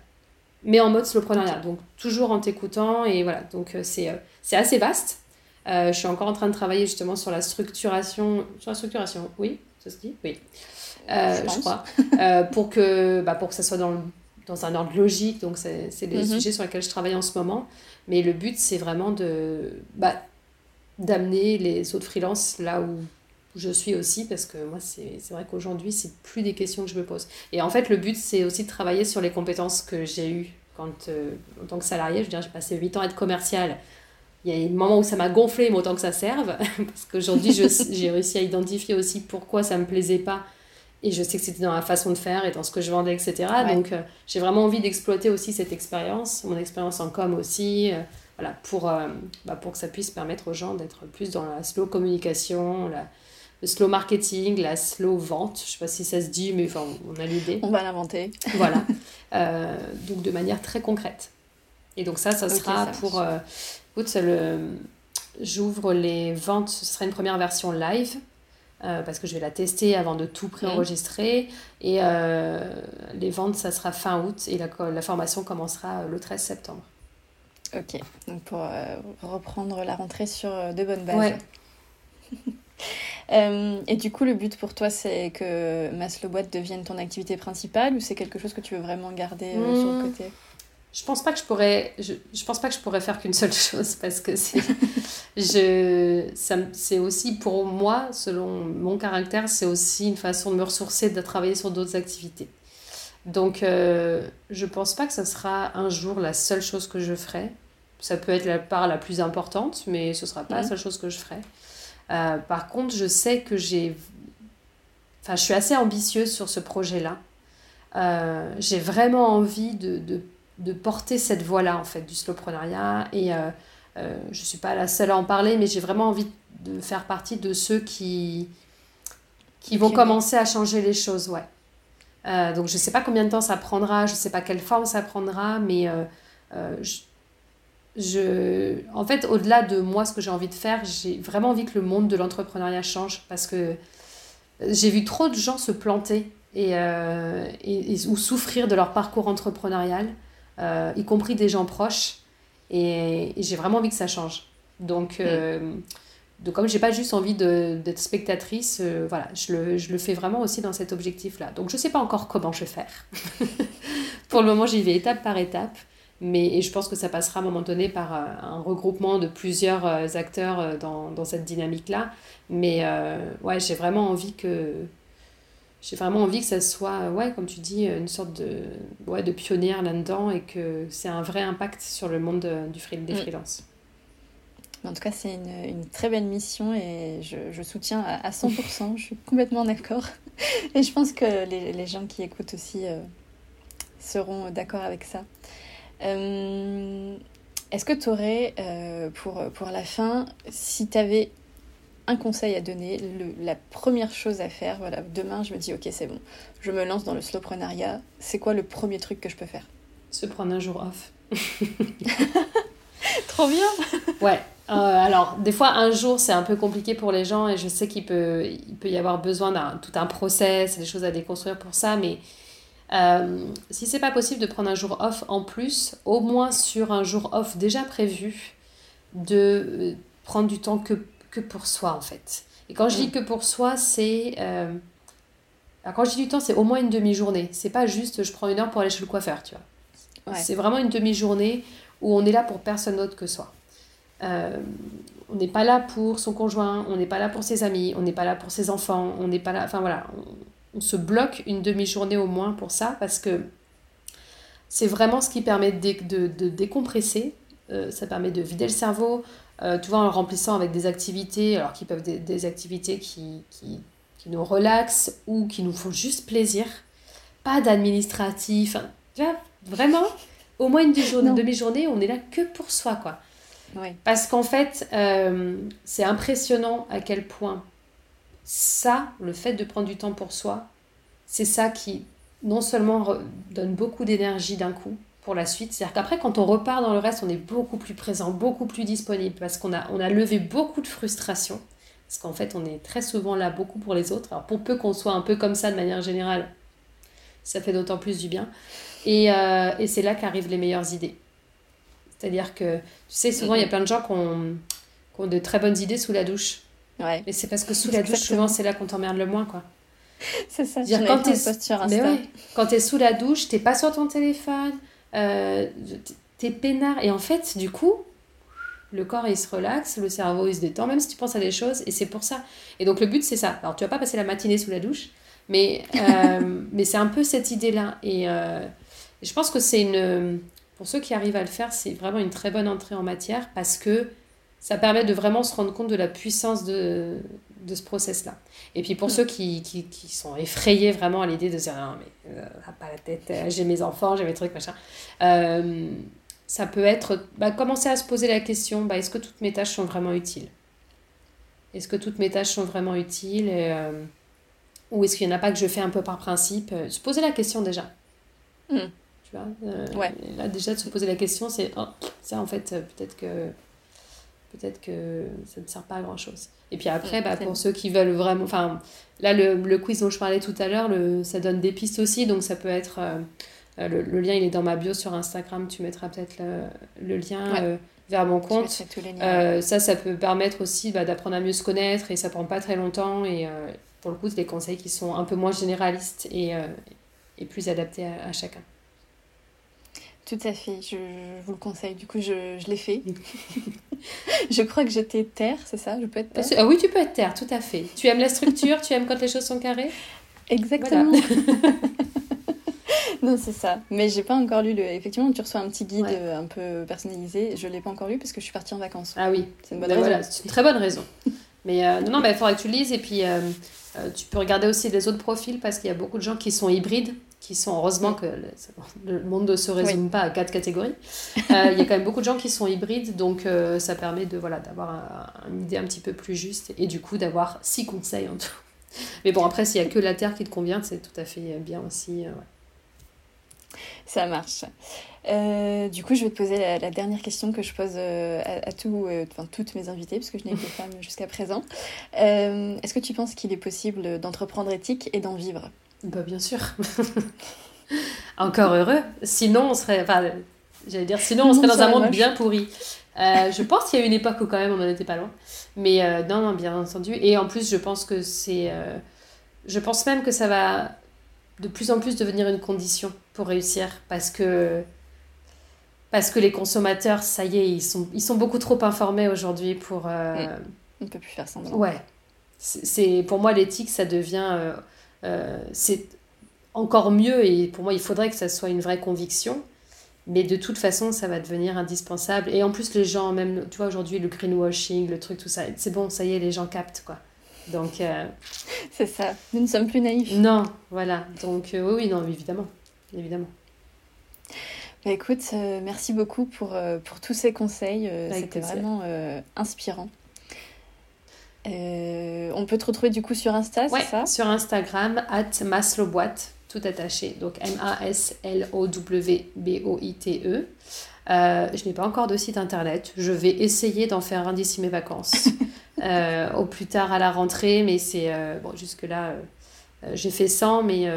S2: Mais en mode slowpreneuriat, donc toujours en t'écoutant. Et voilà, donc c'est c'est assez vaste. Euh, je suis encore en train de travailler justement sur la structuration. Sur la structuration, oui, ça se dit Oui. Euh, je, crois. Euh, pour, que, bah, pour que ça soit dans, dans un ordre logique. Donc, c'est les mhm. sujets sur lesquels je travaille en ce moment. Mais le but, c'est vraiment de bah, d'amener les autres freelances là où je suis aussi, parce que moi, c'est vrai qu'aujourd'hui, c'est plus des questions que je me pose. Et en fait, le but, c'est aussi de travailler sur les compétences que j'ai eues quand, en tant que salarié. Je veux dire, j'ai passé 8 ans à être commercial il y a des moments où ça m'a gonflé, mais autant que ça serve. Parce qu'aujourd'hui, j'ai réussi à identifier aussi pourquoi ça me plaisait pas. Et je sais que c'était dans la façon de faire et dans ce que je vendais, etc. Donc, euh, j'ai vraiment envie d'exploiter aussi cette expérience, mon expérience en com aussi, euh, voilà, pour, euh, bah, pour que ça puisse permettre aux gens d'être plus dans la slow communication, la, le slow marketing, la slow vente. Je sais pas si ça se dit, mais enfin, on a l'idée.
S1: On va l'inventer.
S2: voilà. donc, de manière très concrète. Et donc, ça, ça sera pour Écoute, j'ouvre les ventes, ce sera une première version live. Euh, parce que je vais la tester avant de tout préenregistrer. Et euh, les ventes, ça sera fin août et la, la formation commencera le 13 septembre.
S1: Ok, donc pour euh, reprendre la rentrée sur de bonnes bases. et du coup, le but pour toi, c'est que Maslow Boîte devienne ton activité principale ou c'est quelque chose que tu veux vraiment garder sur le mmh. côté?
S2: Je pense pas que je pourrais je, je pense pas que je pourrais faire qu'une seule chose parce que c'est je c'est aussi pour moi selon mon caractère c'est aussi une façon de me ressourcer de travailler sur d'autres activités. Donc euh, je pense pas que ça sera un jour la seule chose que je ferai. Ça peut être la part la plus importante mais ce sera pas la seule chose que je ferai. Euh, par contre je sais que j'ai enfin je suis assez ambitieuse sur ce projet là euh, j'ai vraiment envie de, de de porter cette voie-là, en fait, du slowpreneuriat. Et euh, euh, je ne suis pas la seule à en parler, mais j'ai vraiment envie de faire partie de ceux qui, qui vont commencer à changer les choses, ouais. Euh, donc je ne sais pas combien de temps ça prendra, je ne sais pas quelle forme ça prendra, mais je, je, en fait, au-delà de moi, ce que j'ai envie de faire, j'ai vraiment envie que le monde de l'entrepreneuriat change parce que j'ai vu trop de gens se planter et, et, ou souffrir de leur parcours entrepreneurial euh, y compris des gens proches. Et, j'ai vraiment envie que ça change. Donc, euh, donc comme j'ai pas juste envie d'être spectatrice, euh, voilà, je le, je le, fais vraiment aussi dans cet objectif-là. Donc je sais pas encore comment je vais faire. Pour le moment, j'y vais étape par étape. Mais et je pense que ça passera à un moment donné par un regroupement de plusieurs acteurs dans, dans cette dynamique-là. Mais ouais, j'ai vraiment envie que, j'ai vraiment envie que ça soit, ouais, comme tu dis, une sorte de, ouais, de pionnière là-dedans et que c'est un vrai impact sur le monde du free, des mm. freelances.
S1: En tout cas, c'est une, une, très belle mission et je, je soutiens à, 100%. je suis complètement d'accord. Et je pense que les, les gens qui écoutent aussi euh, seront d'accord avec ça. Euh, est-ce que tu aurais, euh, pour, pour la fin, si tu avais un conseil à donner, la première chose à faire, voilà, demain je me dis ok c'est bon, je me lance dans le slowpreneuriat, c'est quoi le premier truc que je peux faire?
S2: Se prendre un jour off.
S1: Trop bien.
S2: Ouais, euh, alors des fois un jour c'est un peu compliqué pour les gens et je sais qu'il peut, il peut y avoir besoin d'un tout un process, des choses à déconstruire pour ça, mais euh, si c'est pas possible de prendre un jour off en plus, au moins sur un jour off déjà prévu, de euh, prendre du temps que que pour soi, en fait. Et quand je dis mm. que pour soi, c'est. Euh... quand je dis du temps, c'est au moins une demi-journée. C'est pas juste je prends une heure pour aller chez le coiffeur, tu vois. C'est vraiment une demi-journée où on est là pour personne d'autre que soi. Euh, on n'est pas là pour son conjoint, on n'est pas là pour ses amis, on n'est pas là pour ses enfants, on n'est pas là. Enfin voilà, on, se bloque une demi-journée au moins pour ça parce que c'est vraiment ce qui permet de, de, décompresser. Euh, ça permet de vider le cerveau, euh, tu vois, en remplissant avec des activités, alors qui peuvent des, des activités qui, qui, qui, nous relaxent ou qui nous font juste plaisir. Pas d'administratif. tu vois, vraiment, au moins une demi-journée, on est là que pour soi, quoi. Parce qu'en fait, euh, c'est impressionnant à quel point ça, le fait de prendre du temps pour soi, c'est ça qui non seulement donne beaucoup d'énergie d'un coup pour la suite, c'est-à-dire qu'après quand on repart dans le reste, on est beaucoup plus présent, beaucoup plus disponible, parce qu'on a, on a levé beaucoup de frustration, parce qu'en fait on est très souvent là beaucoup pour les autres, alors pour peu qu'on soit un peu comme ça de manière générale, ça fait d'autant plus du bien, et, euh, et c'est là qu'arrivent les meilleures idées. C'est-à-dire que, tu sais, souvent il y a plein de gens qui ont, qui ont de très bonnes idées sous la douche.
S1: Ouais.
S2: Et c'est parce que sous la douche, souvent, c'est là qu'on t'emmerde le moins, quoi.
S1: C'est ça,
S2: dire, quand tu es, es sous la douche, t'es pas sur ton téléphone, euh, t'es peinard. Et en fait, du coup, le corps il se relaxe, le cerveau il se détend, même si tu penses à des choses, et c'est pour ça. Et donc le but c'est ça. Alors tu vas pas passer la matinée sous la douche, mais, euh, mais c'est un peu cette idée-là. Et euh, je pense que c'est une. Pour ceux qui arrivent à le faire, c'est vraiment une très bonne entrée en matière parce que ça permet de vraiment se rendre compte de la puissance de, de ce process-là. Et puis pour mm. ceux qui, qui, qui, sont effrayés vraiment à l'idée de dire non, mais euh, pas la tête, euh, j'ai mes enfants, j'ai mes trucs, machin, euh, ça peut être bah, commencer à se poser la question bah, est-ce que toutes mes tâches sont vraiment utiles? Est-ce que toutes mes tâches sont vraiment utiles? Ou est-ce qu'il n'y en a pas que je fais un peu par principe? Se poser la question déjà.
S1: Mm.
S2: Tu vois ouais. Là, déjà, de se poser la question, c'est oh, ça en fait, peut-être que peut-être que ça ne sert pas à grand chose. Et puis après, bah, pour ceux qui veulent vraiment. Enfin, là, le, le, quiz dont je parlais tout à l'heure, ça donne des pistes aussi. Donc, ça peut être. Euh, euh, le, lien, il est dans ma bio sur Instagram. Tu mettras peut-être le, lien euh, vers mon compte. ça, ça peut permettre aussi bah, d'apprendre à mieux se connaître et ça prend pas très longtemps. Et pour le coup, c'est des conseils qui sont un peu moins généralistes et, et plus adaptés à chacun.
S1: Tout à fait, je, vous le conseille. Du coup, je, je l'ai fait. je crois que j'étais terre, c'est ça? Je peux être terre?
S2: Ah Oui, tu peux être terre, tout à fait. Tu aimes la structure Tu aimes quand les choses sont carrées?
S1: Exactement. non, c'est ça. Mais j'ai pas encore lu le. Effectivement, tu reçois un petit guide euh, un peu personnalisé. Je l'ai pas encore lu parce que je suis partie en vacances.
S2: Ah oui.
S1: C'est une bonne ben raison. Voilà,
S2: c'est une très bonne raison. Mais euh, non, non, il faudrait que tu lises. Et puis, euh, tu peux regarder aussi les autres profils parce qu'il y a beaucoup de gens qui sont hybrides qui sont, heureusement que le, monde ne se résume pas à quatre catégories, euh, il y a quand même beaucoup de gens qui sont hybrides, donc euh, ça permet de voilà d'avoir une idée un petit peu plus juste et du coup d'avoir six conseils en tout. Mais bon, après, s'il n'y a que la Terre qui te convient, c'est tout à fait bien aussi. Euh,
S1: ça marche. du coup, je vais te poser la, dernière question que je pose à, tout, enfin, toutes mes invités, parce que je n'ai que femmes jusqu'à présent. Est-ce que tu penses qu'il est possible d'entreprendre éthique et d'en vivre?
S2: Bah, bien sûr. Encore heureux. Sinon, on serait. Enfin, j'allais dire, sinon, on serait dans un monde bien pourri. Euh, je pense qu'il y a une époque où, quand même, on n'en était pas loin. Mais euh, non, non, bien entendu. Et en plus, je pense que c'est. Euh, je pense même que ça va de plus en plus devenir une condition pour réussir. Parce que. Parce que les consommateurs, ça y est, ils sont, ils sont beaucoup trop informés aujourd'hui pour. Mm.
S1: On ne peut plus faire semblant.
S2: Ouais. C'est, pour moi, l'éthique, ça devient c'est encore mieux et pour moi il faudrait que ça soit une vraie conviction. Mais de toute façon ça va devenir indispensable. Et en plus les gens même tu vois aujourd'hui le greenwashing le truc tout ça c'est bon ça y est les gens captent quoi. Donc euh,
S1: c'est ça. Nous ne sommes plus naïfs.
S2: Non voilà. Donc euh, oui oui non évidemment. Évidemment.
S1: Bah, écoute merci beaucoup pour, pour tous ces conseils. C'était vraiment inspirant euh, on peut te retrouver du coup sur Insta, c'est ça?
S2: sur Instagram, at maslowboite, tout attaché. Donc M-A-S-L-O-W-B-O-I-T-E. Euh, je n'ai pas encore de site internet. Je vais essayer d'en faire un d'ici mes vacances. Euh, au plus tard à la rentrée, mais c'est. bon, jusque-là, j'ai fait 100, mais,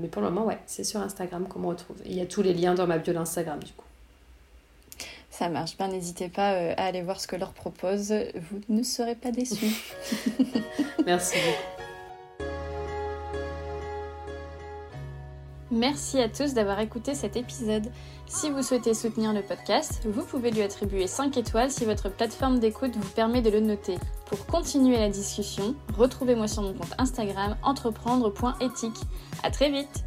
S2: mais pour le moment, ouais, c'est sur Instagram qu'on me retrouve. Il y a tous les liens dans ma bio d'Instagram, du coup.
S1: Ça marche. Ben, n'hésitez pas euh, à aller voir ce que leur propose. Vous ne serez pas déçus.
S2: Merci
S1: Merci à tous d'avoir écouté cet épisode. Si vous souhaitez soutenir le podcast, vous pouvez lui attribuer 5 étoiles si votre plateforme d'écoute vous permet de le noter. Pour continuer la discussion, retrouvez-moi sur mon compte Instagram entreprendre.éthique. À très vite